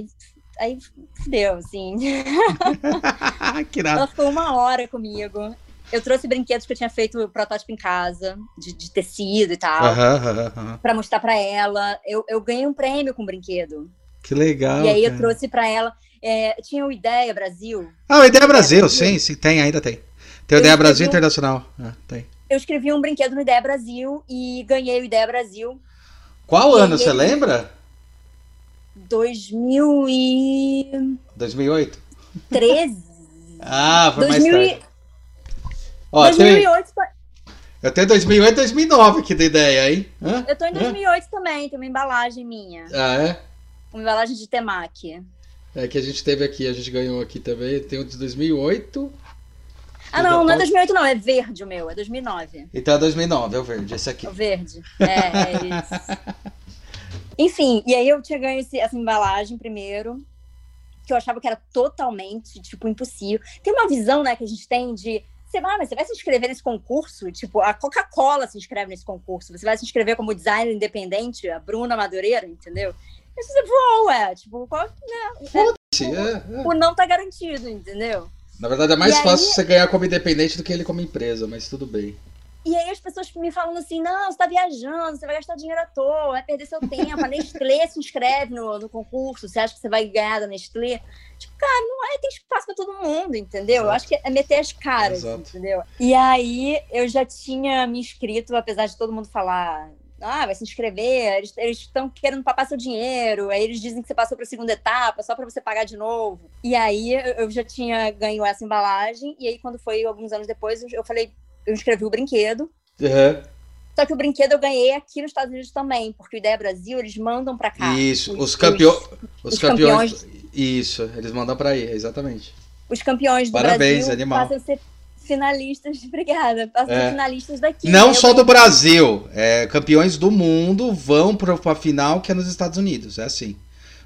Aí fudeu, assim. que nada. Ela ficou uma hora comigo. Eu trouxe brinquedos que eu tinha feito o protótipo em casa, de, de tecido e tal, uhum, uhum. para mostrar para ela. Eu, eu ganhei um prêmio com um brinquedo. Que legal. E aí cara. eu trouxe para ela. É, tinha o Ideia Brasil. Ah, o Ideia Brasil, Brasil. sim, sim, tem, ainda tem. Tem o Ideia Brasil um... Internacional. Ah, tem. Eu escrevi um brinquedo no Ideia Brasil e ganhei o Ideia Brasil. Qual ano, você ele... lembra? 2000 e... 2008? 13. ah, foi 2000 mais tarde. Ó, 2008. Eu tenho 2008 e 2009 aqui da ideia, hein? Hã? Eu tô em 2008 Hã? também, tem uma embalagem minha. Ah, é? Uma embalagem de temaki. É, que a gente teve aqui, a gente ganhou aqui também. Tem um de 2008... Ah, não, não, não é 2008, não. É verde o meu, é 2009. Então é 2009, é o verde, esse aqui. O verde, é, é isso. Enfim, e aí eu tinha ganho esse, essa embalagem primeiro, que eu achava que era totalmente, tipo, impossível. Tem uma visão, né, que a gente tem de você, ah, mas você vai se inscrever nesse concurso? Tipo, a Coca-Cola se inscreve nesse concurso. Você vai se inscrever como designer independente, a Bruna Madureira, entendeu? E você voa, tipo, qual, né? Foda-se, é, é. O não tá garantido, entendeu? Na verdade, é mais e fácil aí... você ganhar como independente do que ele como empresa, mas tudo bem. E aí as pessoas me falam assim, não, você tá viajando, você vai gastar dinheiro à toa, vai perder seu tempo, a Nestlé se inscreve no, no concurso, você acha que você vai ganhar da Nestlé? Tipo, cara, não é, tem espaço para todo mundo, entendeu? Exato. Eu acho que é meter as caras, Exato. entendeu? E aí eu já tinha me inscrito, apesar de todo mundo falar, ah, vai se inscrever, eles estão querendo papar seu dinheiro, aí eles dizem que você passou para a segunda etapa, só para você pagar de novo. E aí eu já tinha ganho essa embalagem, e aí quando foi alguns anos depois, eu falei, eu escrevi o brinquedo. Uhum. Só que o brinquedo eu ganhei aqui nos Estados Unidos também, porque o Ideia Brasil eles mandam para cá. Isso, os, os, campeão, os, os campeões, campeões, Isso, eles mandam para aí, exatamente. Os campeões do Parabéns, Brasil animal. passam a ser finalistas, obrigada, passam é. a ser finalistas daqui. Não né? só eu do. Brasil, é, campeões do mundo vão para a final que é nos Estados Unidos, é assim.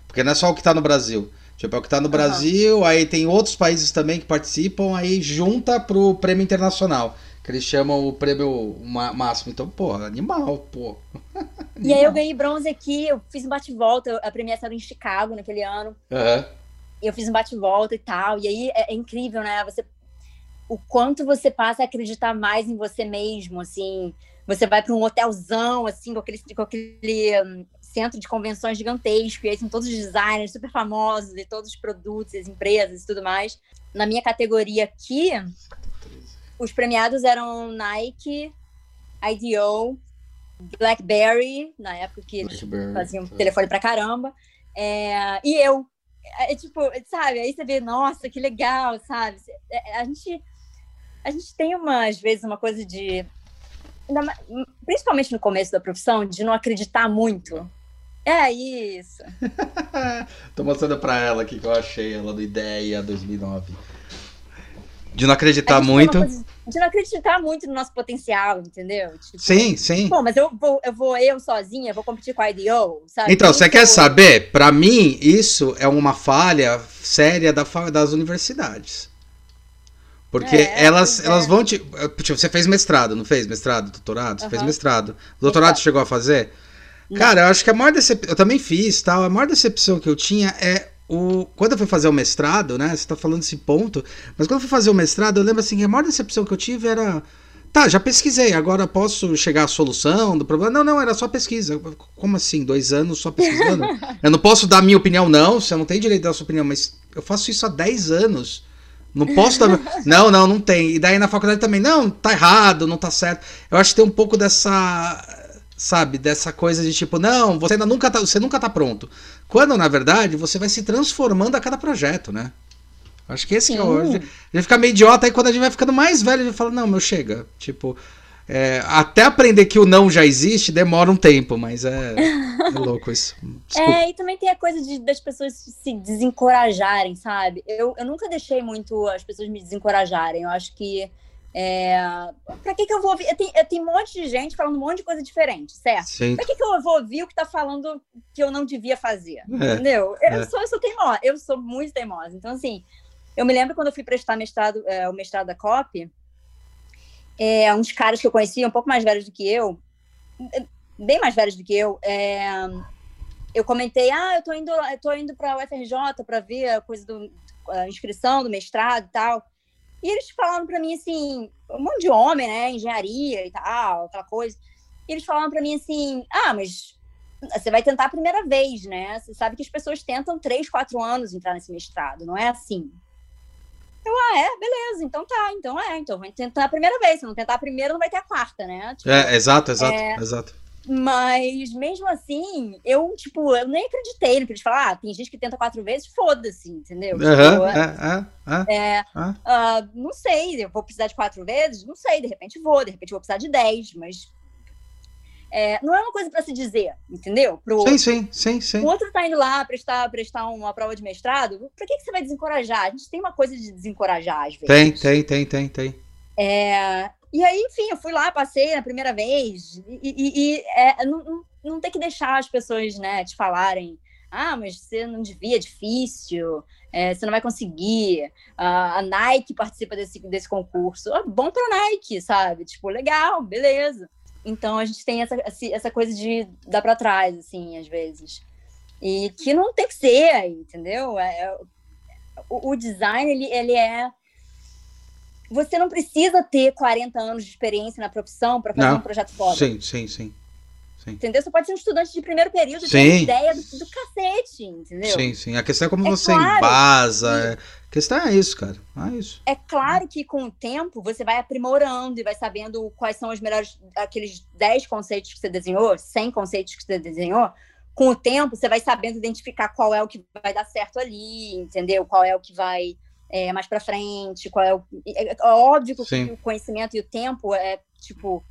Porque não é só o que está no Brasil. Tipo, é o que está no uhum. Brasil, aí tem outros países também que participam, aí junta pro prêmio internacional. Que eles chamam o prêmio máximo. Então, pô, animal, pô. E aí eu ganhei bronze aqui, eu fiz um bate-volta, a premiação era em Chicago naquele ano. Uhum. Eu fiz um bate-volta e tal. E aí é, é, incrível, né? Você, o quanto você passa a acreditar mais em você mesmo, assim. Você vai para um hotelzão, assim, com aquele, com aquele um, centro de convenções gigantesco, e aí são todos os designers super famosos, e todos os produtos, as empresas e tudo mais. Na minha categoria aqui, os premiados eram Nike, IDO, BlackBerry, na época que eles faziam tá. telefone pra caramba, é, e eu. É, é, tipo, sabe? Aí você vê, nossa, que legal, sabe? É, a gente, a gente tem uma, às vezes uma coisa de. Principalmente no começo da profissão, de não acreditar muito. É isso. Tô mostrando pra ela aqui que eu achei ela do Ideia 2009. De não acreditar muito. de não acreditar muito no nosso potencial, entendeu? Tipo, sim, sim. Bom, mas eu vou, eu vou eu sozinha, vou competir com a IDO, sabe? Então, você quer saber? Para mim, isso é uma falha séria da, das universidades. Porque é, elas, é. elas vão te. Tipo, você fez mestrado, não fez? Mestrado, doutorado? Você uhum. fez mestrado. Doutorado você chegou a fazer? Não. Cara, eu acho que a maior decepção. Eu também fiz, tal. A maior decepção que eu tinha é o, quando eu fui fazer o mestrado, né? Você está falando esse ponto, mas quando eu fui fazer o mestrado, eu lembro assim que a maior decepção que eu tive era. Tá, já pesquisei, agora posso chegar à solução do problema? Não, não, era só pesquisa. Como assim? Dois anos só pesquisando? eu não posso dar minha opinião, não, você não tem direito de dar sua opinião, mas eu faço isso há 10 anos. Não posso dar. não, não, não tem. E daí na faculdade também, não, tá errado, não tá certo. Eu acho que tem um pouco dessa sabe? Dessa coisa de tipo, não, você ainda nunca tá, você nunca tá pronto. Quando, na verdade, você vai se transformando a cada projeto, né? Acho que esse Sim. é o. A gente fica meio idiota aí quando a gente vai ficando mais velho, a gente fala, não, meu, chega. Tipo, é, até aprender que o não já existe demora um tempo, mas é, é louco isso. Desculpa. É, e também tem a coisa de, das pessoas se desencorajarem, sabe? Eu, eu nunca deixei muito as pessoas me desencorajarem. Eu acho que é, pra que, que eu vou ouvir? Tem, tem um monte de gente falando um monte de coisa diferente, certo? Sim. Pra que, que eu vou ouvir o que tá falando que eu não devia fazer? É, entendeu? Eu, é. sou, eu sou teimosa, eu sou muito teimosa. Então, assim, eu me lembro quando eu fui prestar mestrado, é, o mestrado da COP, é, uns caras que eu conhecia, um pouco mais velhos do que eu, bem mais velhos do que eu, é, eu comentei, ah, eu tô indo, eu tô indo pra UFRJ para ver a coisa do a inscrição do mestrado e tal. E eles falaram para mim assim, um monte de homem, né, engenharia e tal, aquela coisa. E eles falaram para mim assim: "Ah, mas você vai tentar a primeira vez, né? Você sabe que as pessoas tentam três, quatro anos entrar nesse mestrado, não é assim?" Eu, ah, é, beleza, então tá, então é, então vou tentar a primeira vez, se não tentar a primeira, não vai ter a quarta, né? Tipo, é, exato, exato, é... exato. Mas mesmo assim, eu, tipo, eu nem acreditei no que eles falaram. Ah, tem gente que tenta quatro vezes, foda-se, entendeu? Tipo, é, é, é, uh, não sei, eu vou precisar de quatro vezes? Não sei, de repente vou, de repente vou precisar de dez, mas. é, não é uma coisa para se dizer, entendeu? Pro sim, sim, sim, sim. O outro tá indo lá prestar, prestar uma prova de mestrado, pra que, que você vai desencorajar? A gente tem uma coisa de desencorajar, às vezes. Tem, tem, tem, tem, tem. É, e aí, enfim, eu fui lá, passei na primeira vez, e, e, e é, não, não tem que deixar as pessoas, né, te falarem, ah, mas você não devia, é difícil, é, você não vai conseguir. a Nike participa desse, desse concurso. É bom para Nike, sabe? Tipo, legal, beleza. Então a gente tem essa, essa coisa de dar para trás, assim, às vezes. E que não tem que ser, entendeu? É, é, o, o, design, ele, ele é. Você não precisa ter 40 anos de experiência na profissão para fazer não. um projeto foda. Sim, sim, sim. Sim. Entendeu? Você pode ser um estudante de primeiro período e ter ideia do, do, cacete, entendeu? Sim, sim. A questão é como é você claro embasa. Que... É, a questão é isso, cara. É isso. É claro que com o tempo você vai aprimorando e vai sabendo quais são os melhores, aqueles 10 conceitos que você desenhou, 100 conceitos que você desenhou. Com o tempo, você vai sabendo identificar qual é o que vai dar certo ali, entendeu? Qual é o que vai é, mais para frente, qual é o. É, é óbvio que Sim. o conhecimento e o tempo é, tipo,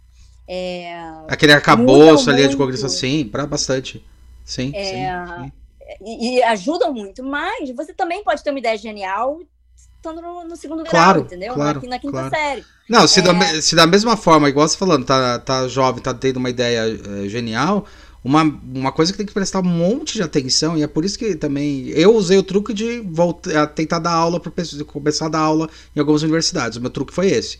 é, Aquele arcabouço ali de cognição, sim, para bastante. Sim, é, sim, E, e, ajudam muito, mas você também pode ter uma ideia genial estando no, no segundo claro, grau, entendeu? Claro, na, na quinta claro. série. Não, se, é... da, se da mesma forma, igual você falando, tá, tá jovem, tá tendo uma ideia é, genial, uma, uma coisa que tem que prestar um monte de atenção, e é por isso que também eu usei o truque de voltar, tentar dar aula, para começar a dar aula em algumas universidades. O meu truque foi esse,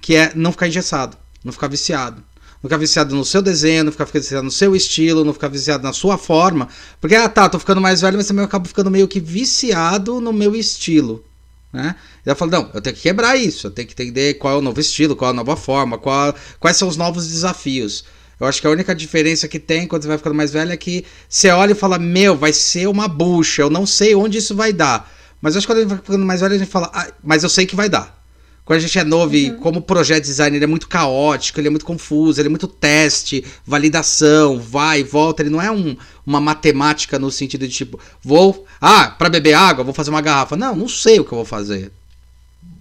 que é não ficar engessado não ficar viciado. Não ficar viciado no seu desenho, não ficar viciado no seu estilo, não ficar viciado na sua forma. Porque, ah tá, tô ficando mais velho, mas também eu acabo ficando meio que viciado no meu estilo. Né? E eu falo, não, eu tenho que quebrar isso, eu tenho que entender qual é o novo estilo, qual é a nova forma, qual, quais são os novos desafios. Eu acho que a única diferença que tem quando você vai ficando mais velho é que você olha e fala, meu, vai ser uma bucha, eu não sei onde isso vai dar. Mas eu acho que quando a gente vai ficando mais velho, a gente fala, ah, mas eu sei que vai dar. Quando a gente é novo uhum. e como o projeto design ele é muito caótico, ele é muito confuso, ele é muito teste, validação, vai e volta, ele não é um, uma matemática no sentido de tipo, vou, ah, para beber água, vou fazer uma garrafa. Não, não sei o que eu vou fazer.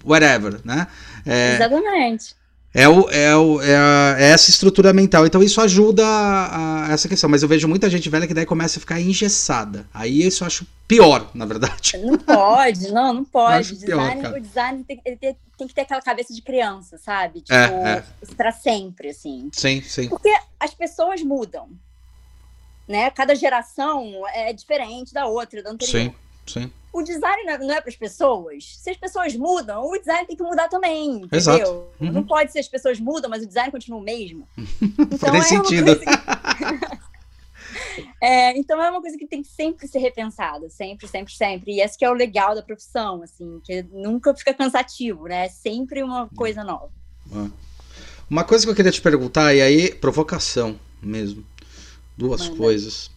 Whatever, né? É, Exatamente. É, o, é, o, é, a, é, essa estrutura mental. Então isso ajuda a, a, essa questão. Mas eu vejo muita gente velha que daí começa a ficar engessada. Aí isso eu acho pior, na verdade. Não pode, não, não pode. Design, pior, o design tem, tem, tem, que ter aquela cabeça de criança, sabe? Tipo, é, é. pra sempre, assim. Sim, sim. Porque as pessoas mudam. Né? Cada geração é diferente da outra, da anterior. Sim, sim o design não é, é para as pessoas. Se as pessoas mudam, o design tem que mudar também, entendeu? Exato. Uhum. Não pode ser as pessoas mudam, mas o design continua o mesmo. Então, Faz é sentido. É, então é uma coisa que tem que sempre ser repensada, sempre, sempre, sempre. E esse que é o legal da profissão, assim, que nunca fica cansativo, né? É sempre uma coisa nova. Uma coisa que eu queria te perguntar, e aí, provocação mesmo. Duas Manda. coisas.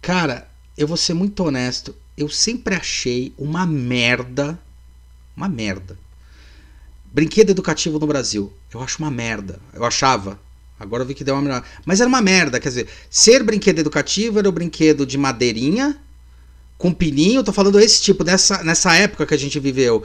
Cara, eu vou ser muito honesto eu sempre achei uma merda. Uma merda. Brinquedo educativo no Brasil. Eu acho uma merda. Eu achava. Agora eu vi que deu uma melhor. Mas era uma merda. Quer dizer, ser brinquedo educativo era o brinquedo de madeirinha, com pininho. Tô falando esse tipo, nessa, nessa época que a gente viveu.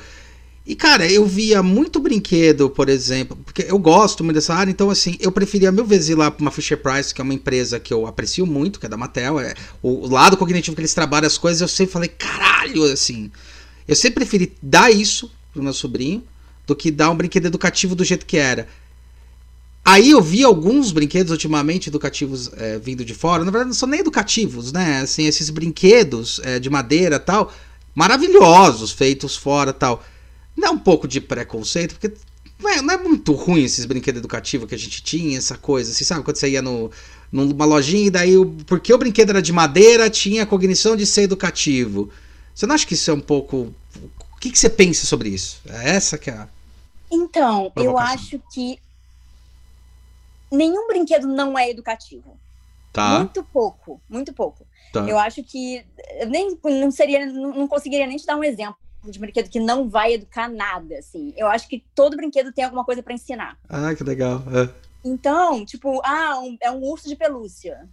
E, cara, eu via muito brinquedo, por exemplo, porque eu gosto muito dessa área, então, assim, eu preferia mil vezes ir lá para uma Fisher Price, que é uma empresa que eu aprecio muito, que é da Mattel. É, o lado cognitivo que eles trabalham as coisas, eu sempre falei, caralho, assim. Eu sempre preferi dar isso pro meu sobrinho do que dar um brinquedo educativo do jeito que era. Aí eu vi alguns brinquedos ultimamente educativos é, vindo de fora, na verdade não são nem educativos, né? Assim, esses brinquedos é, de madeira tal, maravilhosos, feitos fora tal dá um pouco de preconceito, porque não é, não é muito ruim esses brinquedos educativos que a gente tinha, essa coisa, assim, sabe? Quando você ia no, numa lojinha e daí, porque o brinquedo era de madeira, tinha a cognição de ser educativo. Você não acha que isso é um pouco. O que, que você pensa sobre isso? É essa que é a. Então, eu acho que nenhum brinquedo não é educativo. Tá. Muito pouco, muito pouco. Tá. Eu acho que nem não seria, não conseguiria nem te dar um exemplo de brinquedo que não vai educar nada, assim. Eu acho que todo brinquedo tem alguma coisa para ensinar. Ah, que legal. É. Então, tipo, ah, um, é um urso de pelúcia.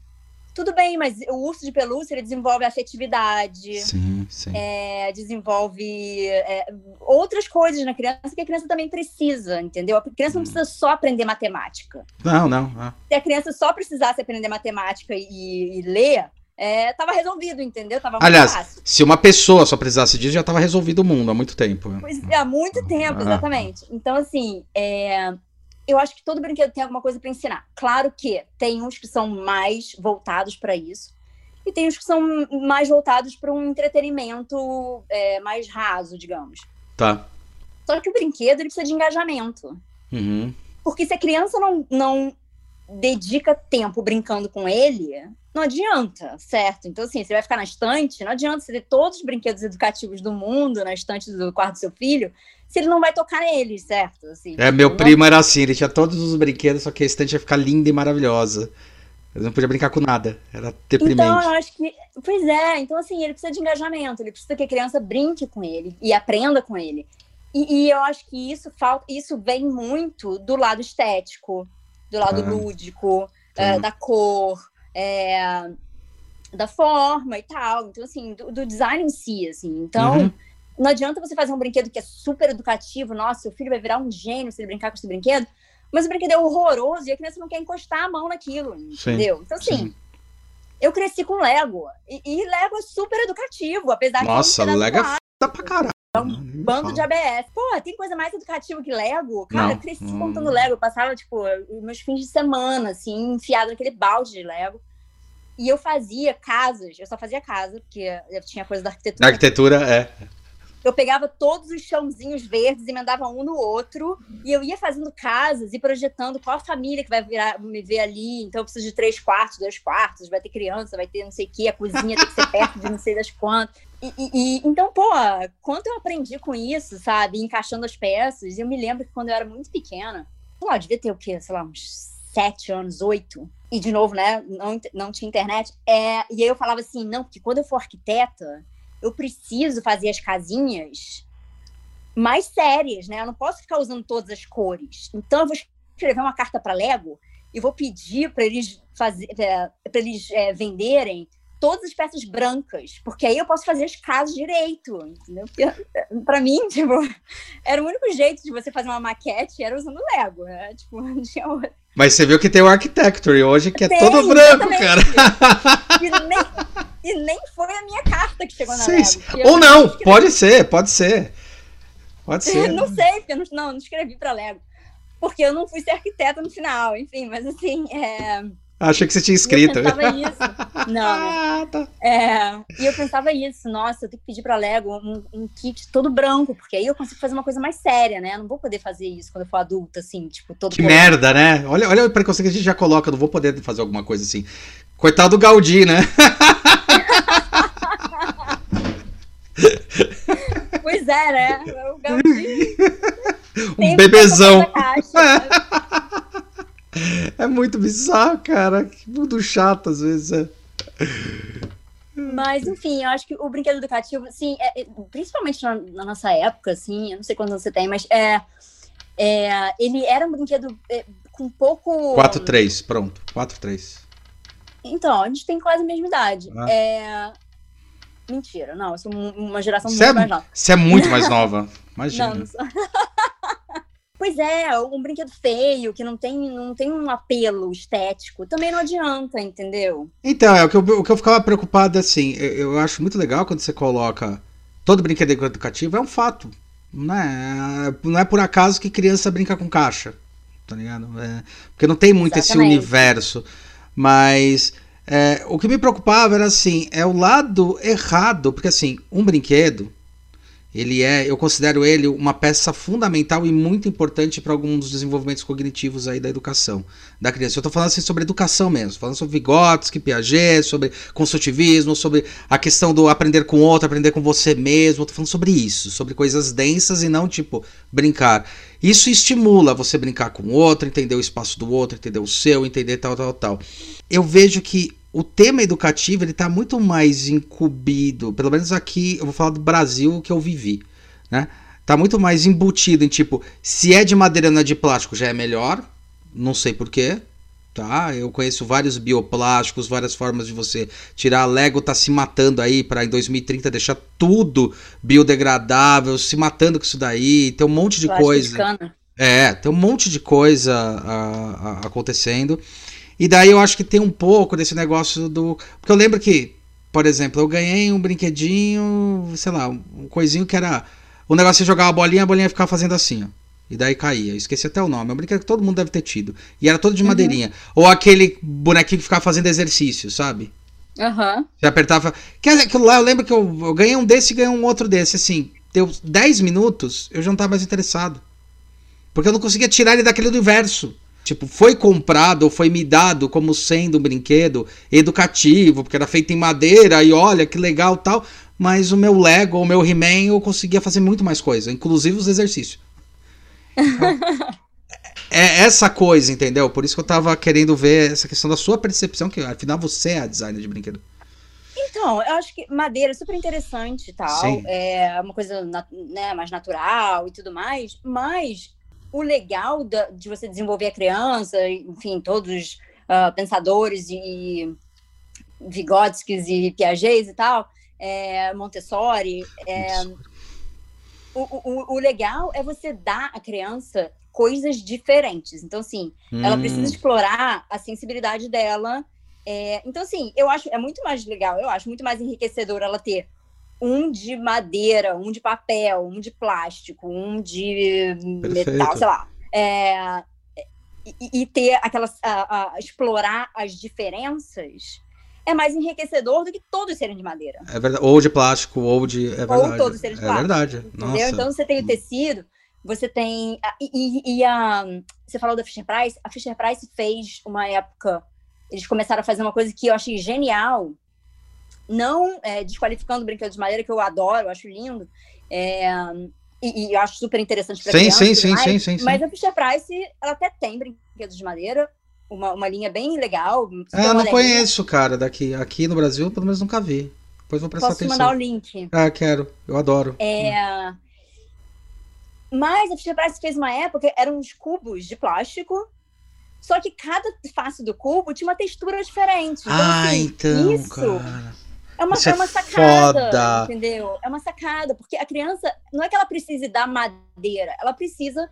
Tudo bem, mas o urso de pelúcia ele desenvolve afetividade, Sim, sim. é, desenvolve é, outras coisas na criança que a criança também precisa, entendeu? A criança não Hum. precisa só aprender matemática. Não, não. ah. Se a criança só precisasse aprender matemática e, e ler, é, tava resolvido, entendeu? Tava Aliás, fácil. se uma pessoa só precisasse disso, já tava resolvido o mundo há muito tempo. Pois é, há muito tempo, Ah. exatamente. Então, assim, é, eu acho que todo brinquedo tem alguma coisa para ensinar. Claro que tem uns que são mais voltados para isso, e tem uns que são mais voltados para um entretenimento é, mais raso, digamos. Tá. Só que o brinquedo ele precisa de engajamento. Uhum. Porque se a criança não, não dedica tempo brincando com ele, não adianta, certo? Então, assim, você vai ficar na estante, não adianta você ter todos os brinquedos educativos do mundo na estante do quarto do seu filho, se ele não vai tocar neles, certo? Assim, É, meu não- primo era assim, ele tinha todos os brinquedos, só que a estante ia ficar linda e maravilhosa. Ele não podia brincar com nada. Era deprimente. Então, eu acho que. Pois é, então, assim, ele precisa de engajamento, ele precisa que a criança brinque com ele e aprenda com ele. E, e eu acho que isso falta, isso vem muito do lado estético, do lado Ah. lúdico, é, da cor, é, da forma e tal. Então, assim, do, do design em si, assim. Então, Uhum. não adianta você fazer um brinquedo que é super educativo, nossa, seu filho vai virar um gênio se ele brincar com esse brinquedo, mas o brinquedo é horroroso e a criança não quer encostar a mão naquilo, entendeu? Então, assim, Sim. eu cresci com Lego. E, e Lego é super educativo, apesar de Nossa, ser um Lego é Tá pra caralho. Bando de ABS. Pô, tem coisa mais educativa que Lego? Cara, Não, eu cresci hum. montando Lego. Eu passava, tipo, meus fins de semana, assim, enfiado naquele balde de Lego. E eu fazia casas, eu só fazia casa, porque eu tinha coisa da arquitetura. arquitetura, é. Eu pegava todos os chãozinhos verdes, emendava um no outro, e eu ia fazendo casas e projetando qual a família que vai virar, me ver ali. Então eu preciso de três quartos, dois quartos, vai ter criança, vai ter não sei o quê, a cozinha tem que ser perto de não sei das quantas. E, então, pô, quanto eu aprendi com isso, sabe? Encaixando as peças. Eu me lembro que quando eu era muito pequena, sei lá, devia ter o quê? Sei lá, uns sete anos, oito. E, de novo, né? Não, não tinha internet. É, e aí eu falava assim, não, porque quando eu for arquiteta, eu preciso fazer as casinhas mais sérias, né? Eu não posso ficar usando todas as cores. Então, eu vou escrever uma carta para Lego e vou pedir para eles fazer, para eles é, venderem todas as peças brancas, porque aí eu posso fazer as casas direito, entendeu? Para mim, tipo, era o único jeito de você fazer uma maquete era usando Lego, né? Tipo, não tinha outra. Mas você viu que tem o Architecture hoje, que é Tem, todo branco, cara. E nem, e nem foi a minha carta que chegou na Sim, Lego. Ou não, escrevi- pode ser, pode ser. Pode ser. Não sei, porque eu não, não, não escrevi para Lego. Porque eu não fui ser arquiteta no final, enfim, mas assim, é, Achei que você tinha e escrito. eu pensava isso. Não. Ah, tá. É, e eu pensava isso, nossa, eu tenho que pedir pra Lego um, um kit todo branco, porque aí eu consigo fazer uma coisa mais séria, né? Eu não vou poder fazer isso quando eu for adulta, assim, tipo, todo Que colorido. merda, né? Olha, olha o preconceito que a gente já coloca, eu não vou poder fazer alguma coisa assim. Coitado do Gaudí, né? Pois é, né? O Gaudí Um bebezão. caixa, né? É muito bizarro, cara. Que mundo chato às vezes. É. Mas, enfim, eu acho que o brinquedo educativo, assim, é- é- principalmente na, na nossa época, assim, eu não sei quantos anos você tem, mas é, é, ele era um brinquedo é, com pouco. 4-3, pronto. 4-3. Então, a gente tem quase a mesma idade. Ah. É... Mentira, não, eu sou um- uma geração Você muito é, mais nova. você é muito mais nova. Imagina. Não, não sou. pois é, um brinquedo feio, que não tem, não tem um apelo estético, também não adianta, entendeu? Então, é o que, eu, o que eu ficava preocupado assim. Eu, eu acho muito legal quando você coloca todo brinquedo educativo, é um fato. Não é, não é por acaso que criança brinca com caixa. Tá ligado? É, porque não tem muito esse Exatamente. universo. Mas é, o que me preocupava era assim, é o lado errado, porque assim, um brinquedo, ele é, eu considero ele uma peça fundamental e muito importante para alguns dos desenvolvimentos cognitivos aí da educação da criança. Eu tô falando assim sobre educação mesmo, falando sobre Vygotsky, Piaget, sobre construtivismo, sobre a questão do aprender com outro, aprender com você mesmo. Tô falando sobre isso, sobre coisas densas e não tipo brincar. Isso estimula você brincar com o outro, entender o espaço do outro, entender o seu, entender tal, tal, tal. Eu vejo que o tema educativo ele tá muito mais incumbido, pelo menos aqui, eu vou falar do Brasil que eu vivi, né? Tá muito mais embutido em tipo, se é de madeira não é de plástico já é melhor, não sei porquê, tá? Eu conheço vários bioplásticos, várias formas de você tirar. A Lego tá se matando aí para em 2030 deixar tudo biodegradável, se matando com isso daí. Tem um monte de coisa. É, tem um monte de coisa a, a, acontecendo. E daí eu acho que tem um pouco desse negócio do. Porque eu lembro que, por exemplo, eu ganhei um brinquedinho, sei lá, um coisinho que era. O negócio de jogar a bolinha, a bolinha ficava fazendo assim, ó. E daí caía. esqueci até o nome. É um brinquedo que todo mundo deve ter tido. E era todo de uhum. madeirinha. Ou aquele bonequinho que ficava fazendo exercício, sabe? Aham. Uhum. Você apertava. Aquilo lá, eu lembro que eu, eu ganhei um desse e ganhei um outro desse. Assim, deu 10 minutos, eu já não tava mais interessado. Porque eu não conseguia tirar ele daquele universo. Tipo, foi comprado ou foi me dado como sendo um brinquedo educativo, porque era feito em madeira e olha que legal tal. Mas o meu Lego, o meu He-Man, eu conseguia fazer muito mais coisa, inclusive os exercícios. é essa coisa, entendeu? Por isso que eu tava querendo ver essa questão da sua percepção, que afinal você é a designer de brinquedo. Então, eu acho que madeira é super interessante e tal. Sim. É uma coisa né, mais natural e tudo mais. Mas o legal da, de você desenvolver a criança, enfim, todos os uh, pensadores e Vygotskis e Piagets e tal, é, Montessori, é, o, o, o, legal é você dar à criança coisas diferentes. Então, assim, hum. ela precisa explorar a sensibilidade dela. É, então, assim, eu acho é muito mais legal, eu acho muito mais enriquecedor ela ter um de madeira, um de papel, um de plástico, um de Perfeito. metal, sei lá. É, e, e, ter aquelas. A, a, explorar as diferenças é mais enriquecedor do que todos serem de madeira. É verdade. Ou de plástico, ou de. É verdade. Ou todos serem de plástico. É verdade. Entendeu? Então você tem o tecido, você tem. E, e, a. Você falou da Fisher Price. A Fisher Price fez uma época. Eles começaram a fazer uma coisa que eu achei genial, não é, desqualificando brinquedos de madeira, que eu adoro, eu acho lindo. É, e, e, eu acho super interessante para criança. Sim, sim, sim, sim, sim. Mas a Fisher Price, ela até tem brinquedos de madeira, uma, uma linha bem legal. Eu não conheço, cara, daqui. Aqui no Brasil, pelo menos nunca vi. Depois vou prestar Posso atenção. mandar o link. Ah, quero. Eu adoro. É... Hum. Mas a Fisher Price fez uma época, eram uns cubos de plástico, só que cada face do cubo tinha uma textura diferente. Então, ah, assim, então, isso cara. É uma, é, é uma sacada, foda. entendeu? É uma sacada, porque a criança, não é que ela precise da madeira, ela precisa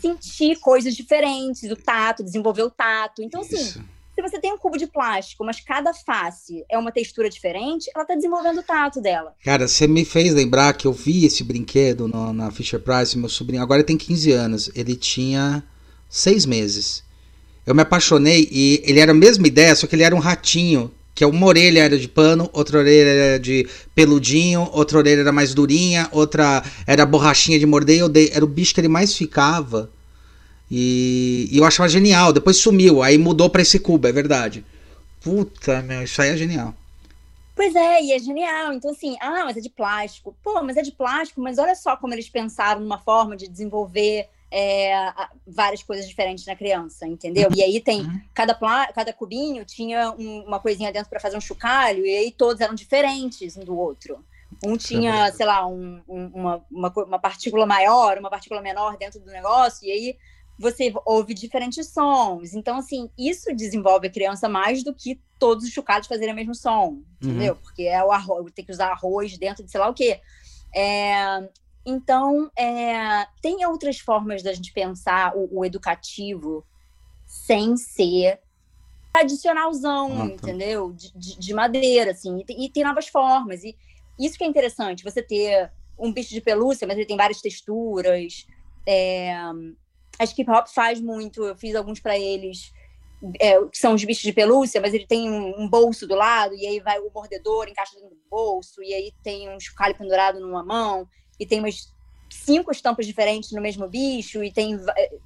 sentir coisas diferentes, o tato, desenvolver o tato. Então, assim, Isso. se você tem um cubo de plástico, mas cada face é uma textura diferente, ela está desenvolvendo o tato dela. Cara, você me fez lembrar que eu vi esse brinquedo no, na Fisher Price, meu sobrinho, agora ele tem 15 anos, ele tinha seis meses. Eu me apaixonei e ele era a mesma ideia, só que ele era um ratinho que uma orelha era de pano, outra orelha era de peludinho, outra orelha era mais durinha, outra era borrachinha de morder. Eu dei, era o bicho que ele mais ficava. E, e eu achava genial. Depois sumiu, aí mudou para esse cubo, é verdade. Puta, meu, isso aí é genial. Pois é, e é genial. Então, assim, ah, mas é de plástico. Pô, mas é de plástico, mas olha só como eles pensaram numa forma de desenvolver é, várias coisas diferentes na criança, entendeu? E aí tem uhum. cada, cada cubinho tinha um, uma coisinha dentro para fazer um chocalho, e aí todos eram diferentes um do outro. Um tinha, sei lá, um, um, uma, uma, uma partícula maior, uma partícula menor dentro do negócio, e aí você ouve diferentes sons. Então, assim, isso desenvolve a criança mais do que todos os chocalhos fazerem o mesmo som, entendeu? Uhum. Porque é o arroz, tem que usar arroz dentro de sei lá o quê. É, então, é, tem outras formas da gente pensar o, o educativo sem ser tradicionalzão, ah, tá. entendeu? De, de, de, madeira, assim. E tem, e tem, novas formas. E isso que é interessante, você ter um bicho de pelúcia, mas ele tem várias texturas. É, a Skip Hop faz muito, eu fiz alguns para eles, é, que são os bichos de pelúcia, mas ele tem um, um, bolso do lado, e aí vai o mordedor, encaixa dentro do bolso, e aí tem um chocalho pendurado numa mão e tem umas cinco estampas diferentes no mesmo bicho, e tem,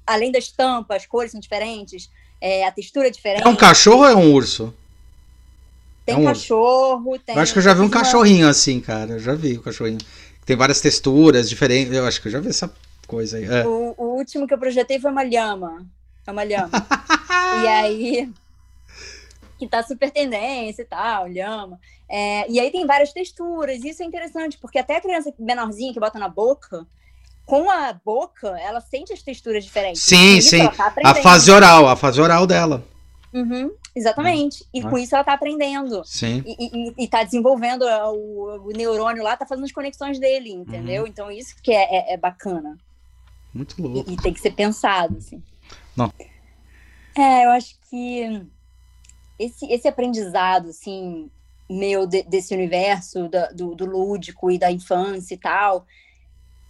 além das estampas, as cores são diferentes, é, a textura é diferente. É um cachorro ou é um urso? Tem é um cachorro, urso. tem. Eu acho que eu já vi um cachorrinho assim, cara. Eu já vi o cachorrinho. Tem várias texturas diferentes. Eu acho que eu já vi essa coisa aí. É. O, o, último que eu projetei foi uma lhama. É uma lhama. e aí. Que tá super tendência e tal, lhama. É, e aí tem várias texturas, e isso é interessante, porque até a criança menorzinha que bota na boca, com a boca, ela sente as texturas diferentes. Sim, sim. Tá a fase oral, a fase oral dela. Uhum, exatamente. E Ah. com isso ela tá aprendendo. Sim. E, e, e tá desenvolvendo uh, o, o neurônio lá, tá fazendo as conexões dele, entendeu? Uhum. Então isso que é, é, é bacana. Muito louco. E, e tem que ser pensado, assim. Não. É, eu acho que esse, esse aprendizado, assim, meu de- desse universo da- do, do lúdico e da infância e tal,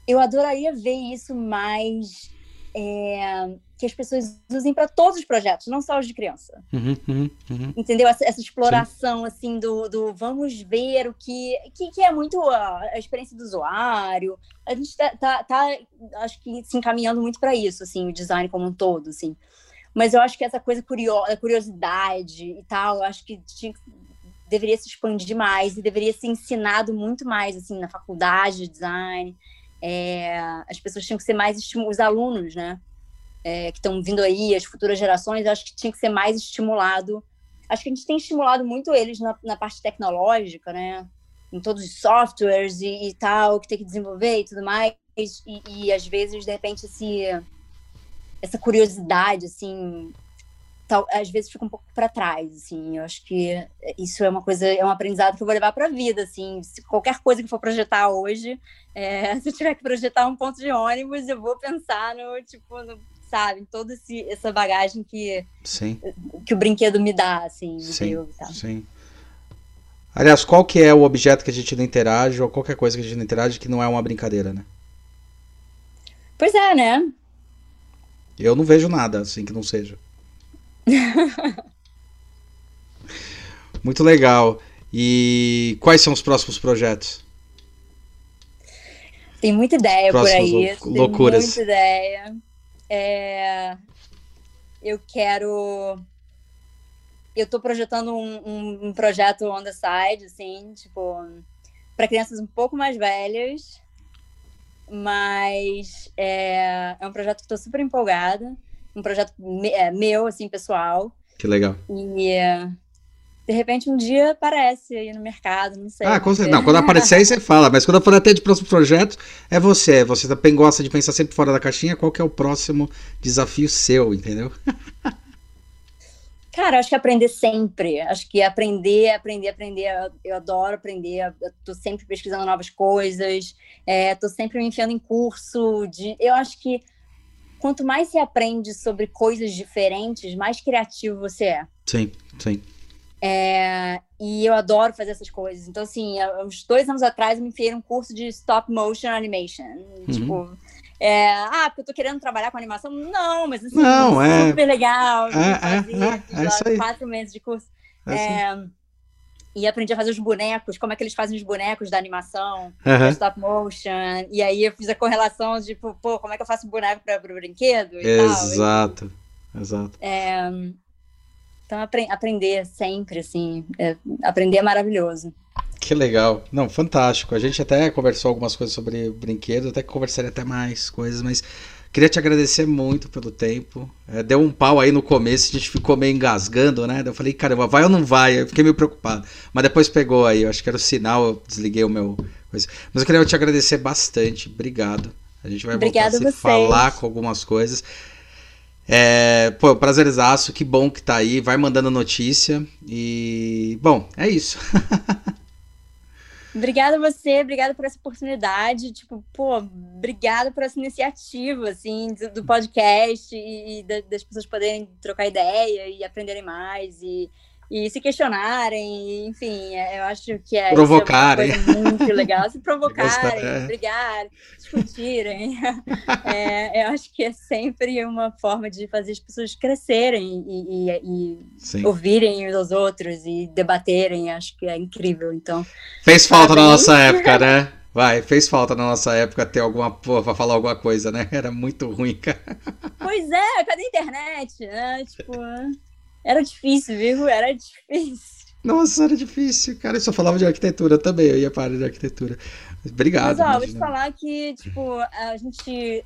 eu adoraria ver isso mais é, que as pessoas usem para todos os projetos, não só os de criança Uhum, uhum, uhum. entendeu? Essa, essa exploração, assim, do, do vamos ver o que, que, que é muito a, a experiência do usuário. A gente tá, tá, tá, acho que, se encaminhando muito para isso, assim, o design como um todo, assim. Mas eu acho que essa coisa curio a curiosidade e tal, eu acho que tinha, deveria se expandir mais e deveria ser ensinado muito mais, assim, na faculdade de design. É, as pessoas tinham que ser mais estimuladas, os alunos, né? é, que estão vindo aí, as futuras gerações, eu acho que tinha que ser mais estimulado. Acho que a gente tem estimulado muito eles na, na parte tecnológica, né? Em todos os softwares e, e tal, que tem que desenvolver e tudo mais. E, e às vezes, de repente, esse, essa curiosidade, assim, tal, às vezes fica um pouco para trás, assim. Eu acho que isso é uma coisa, é um aprendizado que eu vou levar para a vida, assim. Se qualquer coisa que for projetar hoje, é, se eu tiver que projetar um ponto de ônibus, eu vou pensar no, tipo, no, sabe, em toda esse, essa bagagem que, Sim, que o brinquedo me dá, assim, Sim. sim. Aliás, qual que é o objeto que a gente não interage ou qualquer coisa que a gente não interage que não é uma brincadeira, né? Pois é, né? Eu não vejo nada assim que não seja. Muito legal. E quais são os próximos projetos? Tem muita ideia por aí. lou- Tem loucuras. muita ideia. É, Eu quero. Eu tô projetando um, um- um projeto on the side, assim, tipo, para crianças um pouco mais velhas. Mas é, é um projeto que estou super empolgada. Um projeto me- é, meu, assim, pessoal. Que legal. E é, de repente um dia aparece aí no mercado, não sei. Ah, com certeza. Não, quando aparecer aí você fala, mas quando eu for até de próximo projeto, é você. Você também gosta de pensar sempre fora da caixinha. Qual que é o próximo desafio seu, entendeu? Cara, acho que aprender sempre. Acho que aprender, aprender, aprender. Eu, adoro aprender. Eu tô sempre pesquisando novas coisas. É, tô sempre me enfiando em curso. De, eu acho que quanto mais você aprende sobre coisas diferentes, mais criativo você é. Sim, sim. É, e eu adoro fazer essas coisas. Então, assim, há uns dois anos atrás eu me enfiei num curso de stop motion animation. Uhum. Tipo, é, ah, porque eu tô querendo trabalhar com animação? Não, mas assim, Não, é- super legal. é, é, fazer, é, é lá isso aí. Quatro meses de curso. É assim. É, e aprendi a fazer os bonecos, como é que eles fazem os bonecos da animação, Aham. stop motion. E aí eu fiz a correlação de, tipo, pô, como é que eu faço boneco para o brinquedo e tal. Exato, exato. É, então, apre- aprender sempre, assim, é, aprender é maravilhoso. Que legal. Não, fantástico. A gente até conversou algumas coisas sobre brinquedos, até que conversaria até mais coisas, mas queria te agradecer muito pelo tempo. É, deu um pau aí no começo, a gente ficou meio engasgando, né? Eu falei, caramba, vai ou não vai? Eu fiquei meio preocupado. Mas depois pegou aí, eu acho que era o sinal, eu desliguei o meu. Mas eu queria te agradecer bastante. Obrigado. A gente vai Obrigada voltar a falar com algumas coisas. É, pô, prazerzaço, que bom que tá aí, vai mandando notícia e, bom, é isso. Obrigada a você, obrigada por essa oportunidade, tipo, pô, obrigada por essa iniciativa, assim, do, podcast e, e da- das pessoas poderem trocar ideia e aprenderem mais e, e se questionarem, enfim, é, eu acho que é, Provocarem. é coisa muito legal, se provocarem, é. brigarem, discutirem, É, eu acho que é sempre uma forma de fazer as pessoas crescerem e, e- e ouvirem uns aos outros e debaterem, acho que é incrível, então... Fez falta na Parabéns. nossa época, né? Vai, fez falta na nossa época ter alguma porra pra falar alguma coisa, né? Era muito ruim, cara. Pois é, cadê a internet? né? Tipo, era difícil, viu? Era difícil. Nossa, era difícil, cara. Eu só falava de arquitetura também, eu ia para de arquitetura. Obrigado. Mas, ó, vou te falar que, tipo, a gente,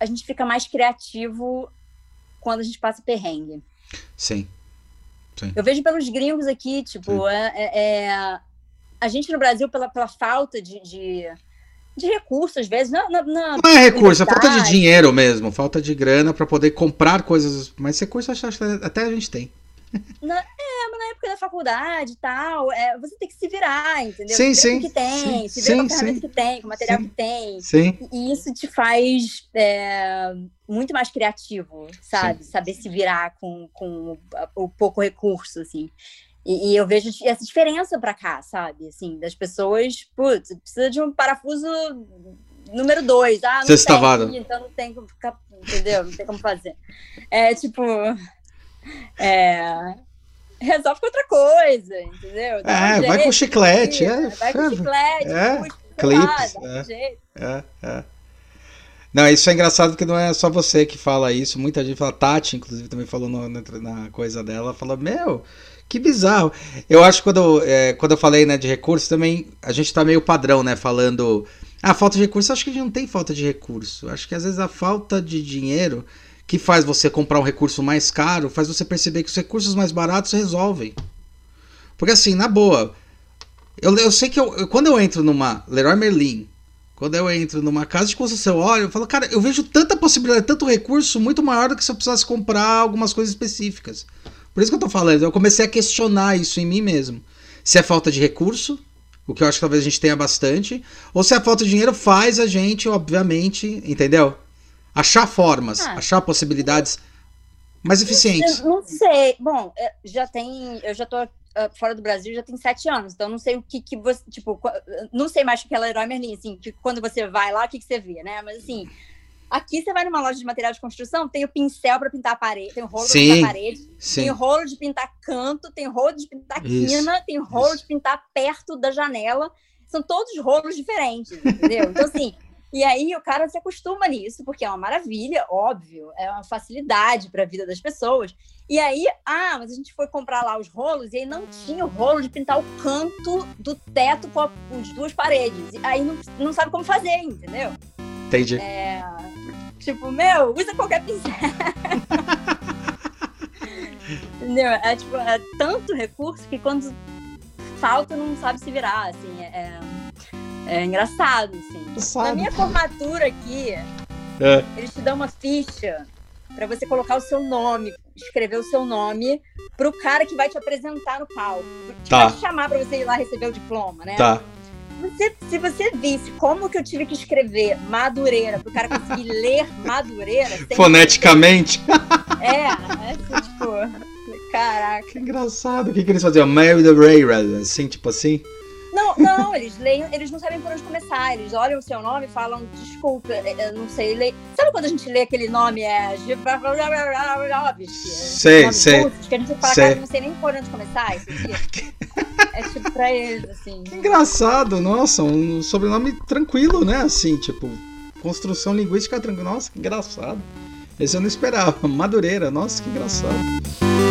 a gente fica mais criativo quando a gente passa perrengue. Sim. Eu vejo pelos gringos aqui, tipo, é, é- é- a gente no Brasil, pela, pela falta de, de, de recursos, às vezes, na, na- na- Não é recurso, é falta de dinheiro mesmo, falta de grana pra poder comprar coisas. Mas recurso acho que até a gente tem. Na, é, mas na época da faculdade e tal, é, você tem que se virar, entendeu? Sim, sim. Que tem, sim, se sim, com a ferramenta sim, que tem, com o material sim. que tem. Sim. E isso te faz é, muito mais criativo, sabe? Saber se virar com, com o pouco recurso, assim. E, e eu vejo essa diferença pra cá, sabe? Assim, das pessoas, putz, precisa de um parafuso número dois. Ah, não Sextavado. tem, então não tem como ficar, entendeu? Não tem como fazer. É tipo. É, resolve com outra coisa, entendeu? Um É, vai jeito, com chiclete, é, Vai com é, chiclete, é, puxa, lá, um é. É. Não, isso é engraçado porque não é só você que fala isso. Muita gente fala, Tati, inclusive, também falou no- na, na coisa dela, falou, meu, que bizarro. Eu acho que quando, é, quando eu falei né, de recurso, também a gente tá meio padrão, né? Falando. Ah, falta de recurso, acho que a gente não tem falta de recurso. Acho que às vezes a falta de dinheiro que faz você comprar um recurso mais caro, faz você perceber que os recursos mais baratos resolvem. Porque assim, na boa, eu, eu sei que eu, eu- quando eu entro numa Leroy Merlin, quando eu entro numa casa de construção, eu olho, eu falo, cara, eu vejo tanta possibilidade, tanto recurso muito maior do que se eu precisasse comprar algumas coisas específicas. Por isso que eu tô falando, eu comecei a questionar isso em mim mesmo. Se é falta de recurso, o que eu acho que talvez a gente tenha bastante, ou se a falta de dinheiro faz a gente, obviamente, entendeu? Achar formas, Ah. achar possibilidades mais eficientes. Eu não sei. Bom, é, já tem. Eu já tô ah, fora do Brasil já tem sete anos, então não sei o que que você. Tipo, não sei mais o que é Leroy Merlin, assim, que quando você vai lá, o que, que você vê, né? Mas assim. Aqui você vai numa loja de material de construção, tem o pincel para pintar a parede, tem o rolo para pintar a parede, Sim. tem o rolo de pintar canto, tem o rolo de pintar Isso, quina, tem o rolo isso. de pintar perto da janela. São todos rolos diferentes, entendeu? Então, assim, e aí o cara se acostuma nisso, porque é uma maravilha, óbvio, é uma facilidade para a vida das pessoas. E aí, ah, mas a gente foi comprar lá os rolos e aí não tinha o rolo de pintar o canto do teto com as duas paredes. E aí não, não sabe como fazer, entendeu? Entendi. É, tipo, meu, usa qualquer pincel. Entendeu? É tipo, é tanto recurso que quando falta não sabe se virar, assim, é, é, é engraçado, assim. Na Sabe. minha formatura aqui, É. eles te dão uma ficha pra você colocar o seu nome, escrever o seu nome pro cara que vai te apresentar no palco. Que Tá. vai te chamar pra você ir lá receber o diploma, né? Tá. Você- se você visse como que eu tive que escrever Madureira pro cara conseguir ler Madureira, Foneticamente. É, é assim, tipo, caraca. Que engraçado. O que, que eles faziam? Mary the Ray, assim, tipo assim? Não, não, eles leem, eles não sabem por onde começar. Eles olham o seu nome e falam, desculpa, eu não sei ler. Sabe quando a gente lê aquele nome? É. Sei, nome sei, russo, que a gente fala, sei. cara, não sei nem por onde começar isso aqui. É tipo pra eles, assim. Que engraçado, nossa, um sobrenome tranquilo, né? Assim, tipo, construção linguística tranquila. Nossa, que engraçado. Esse eu não esperava. Madureira, nossa, que engraçado.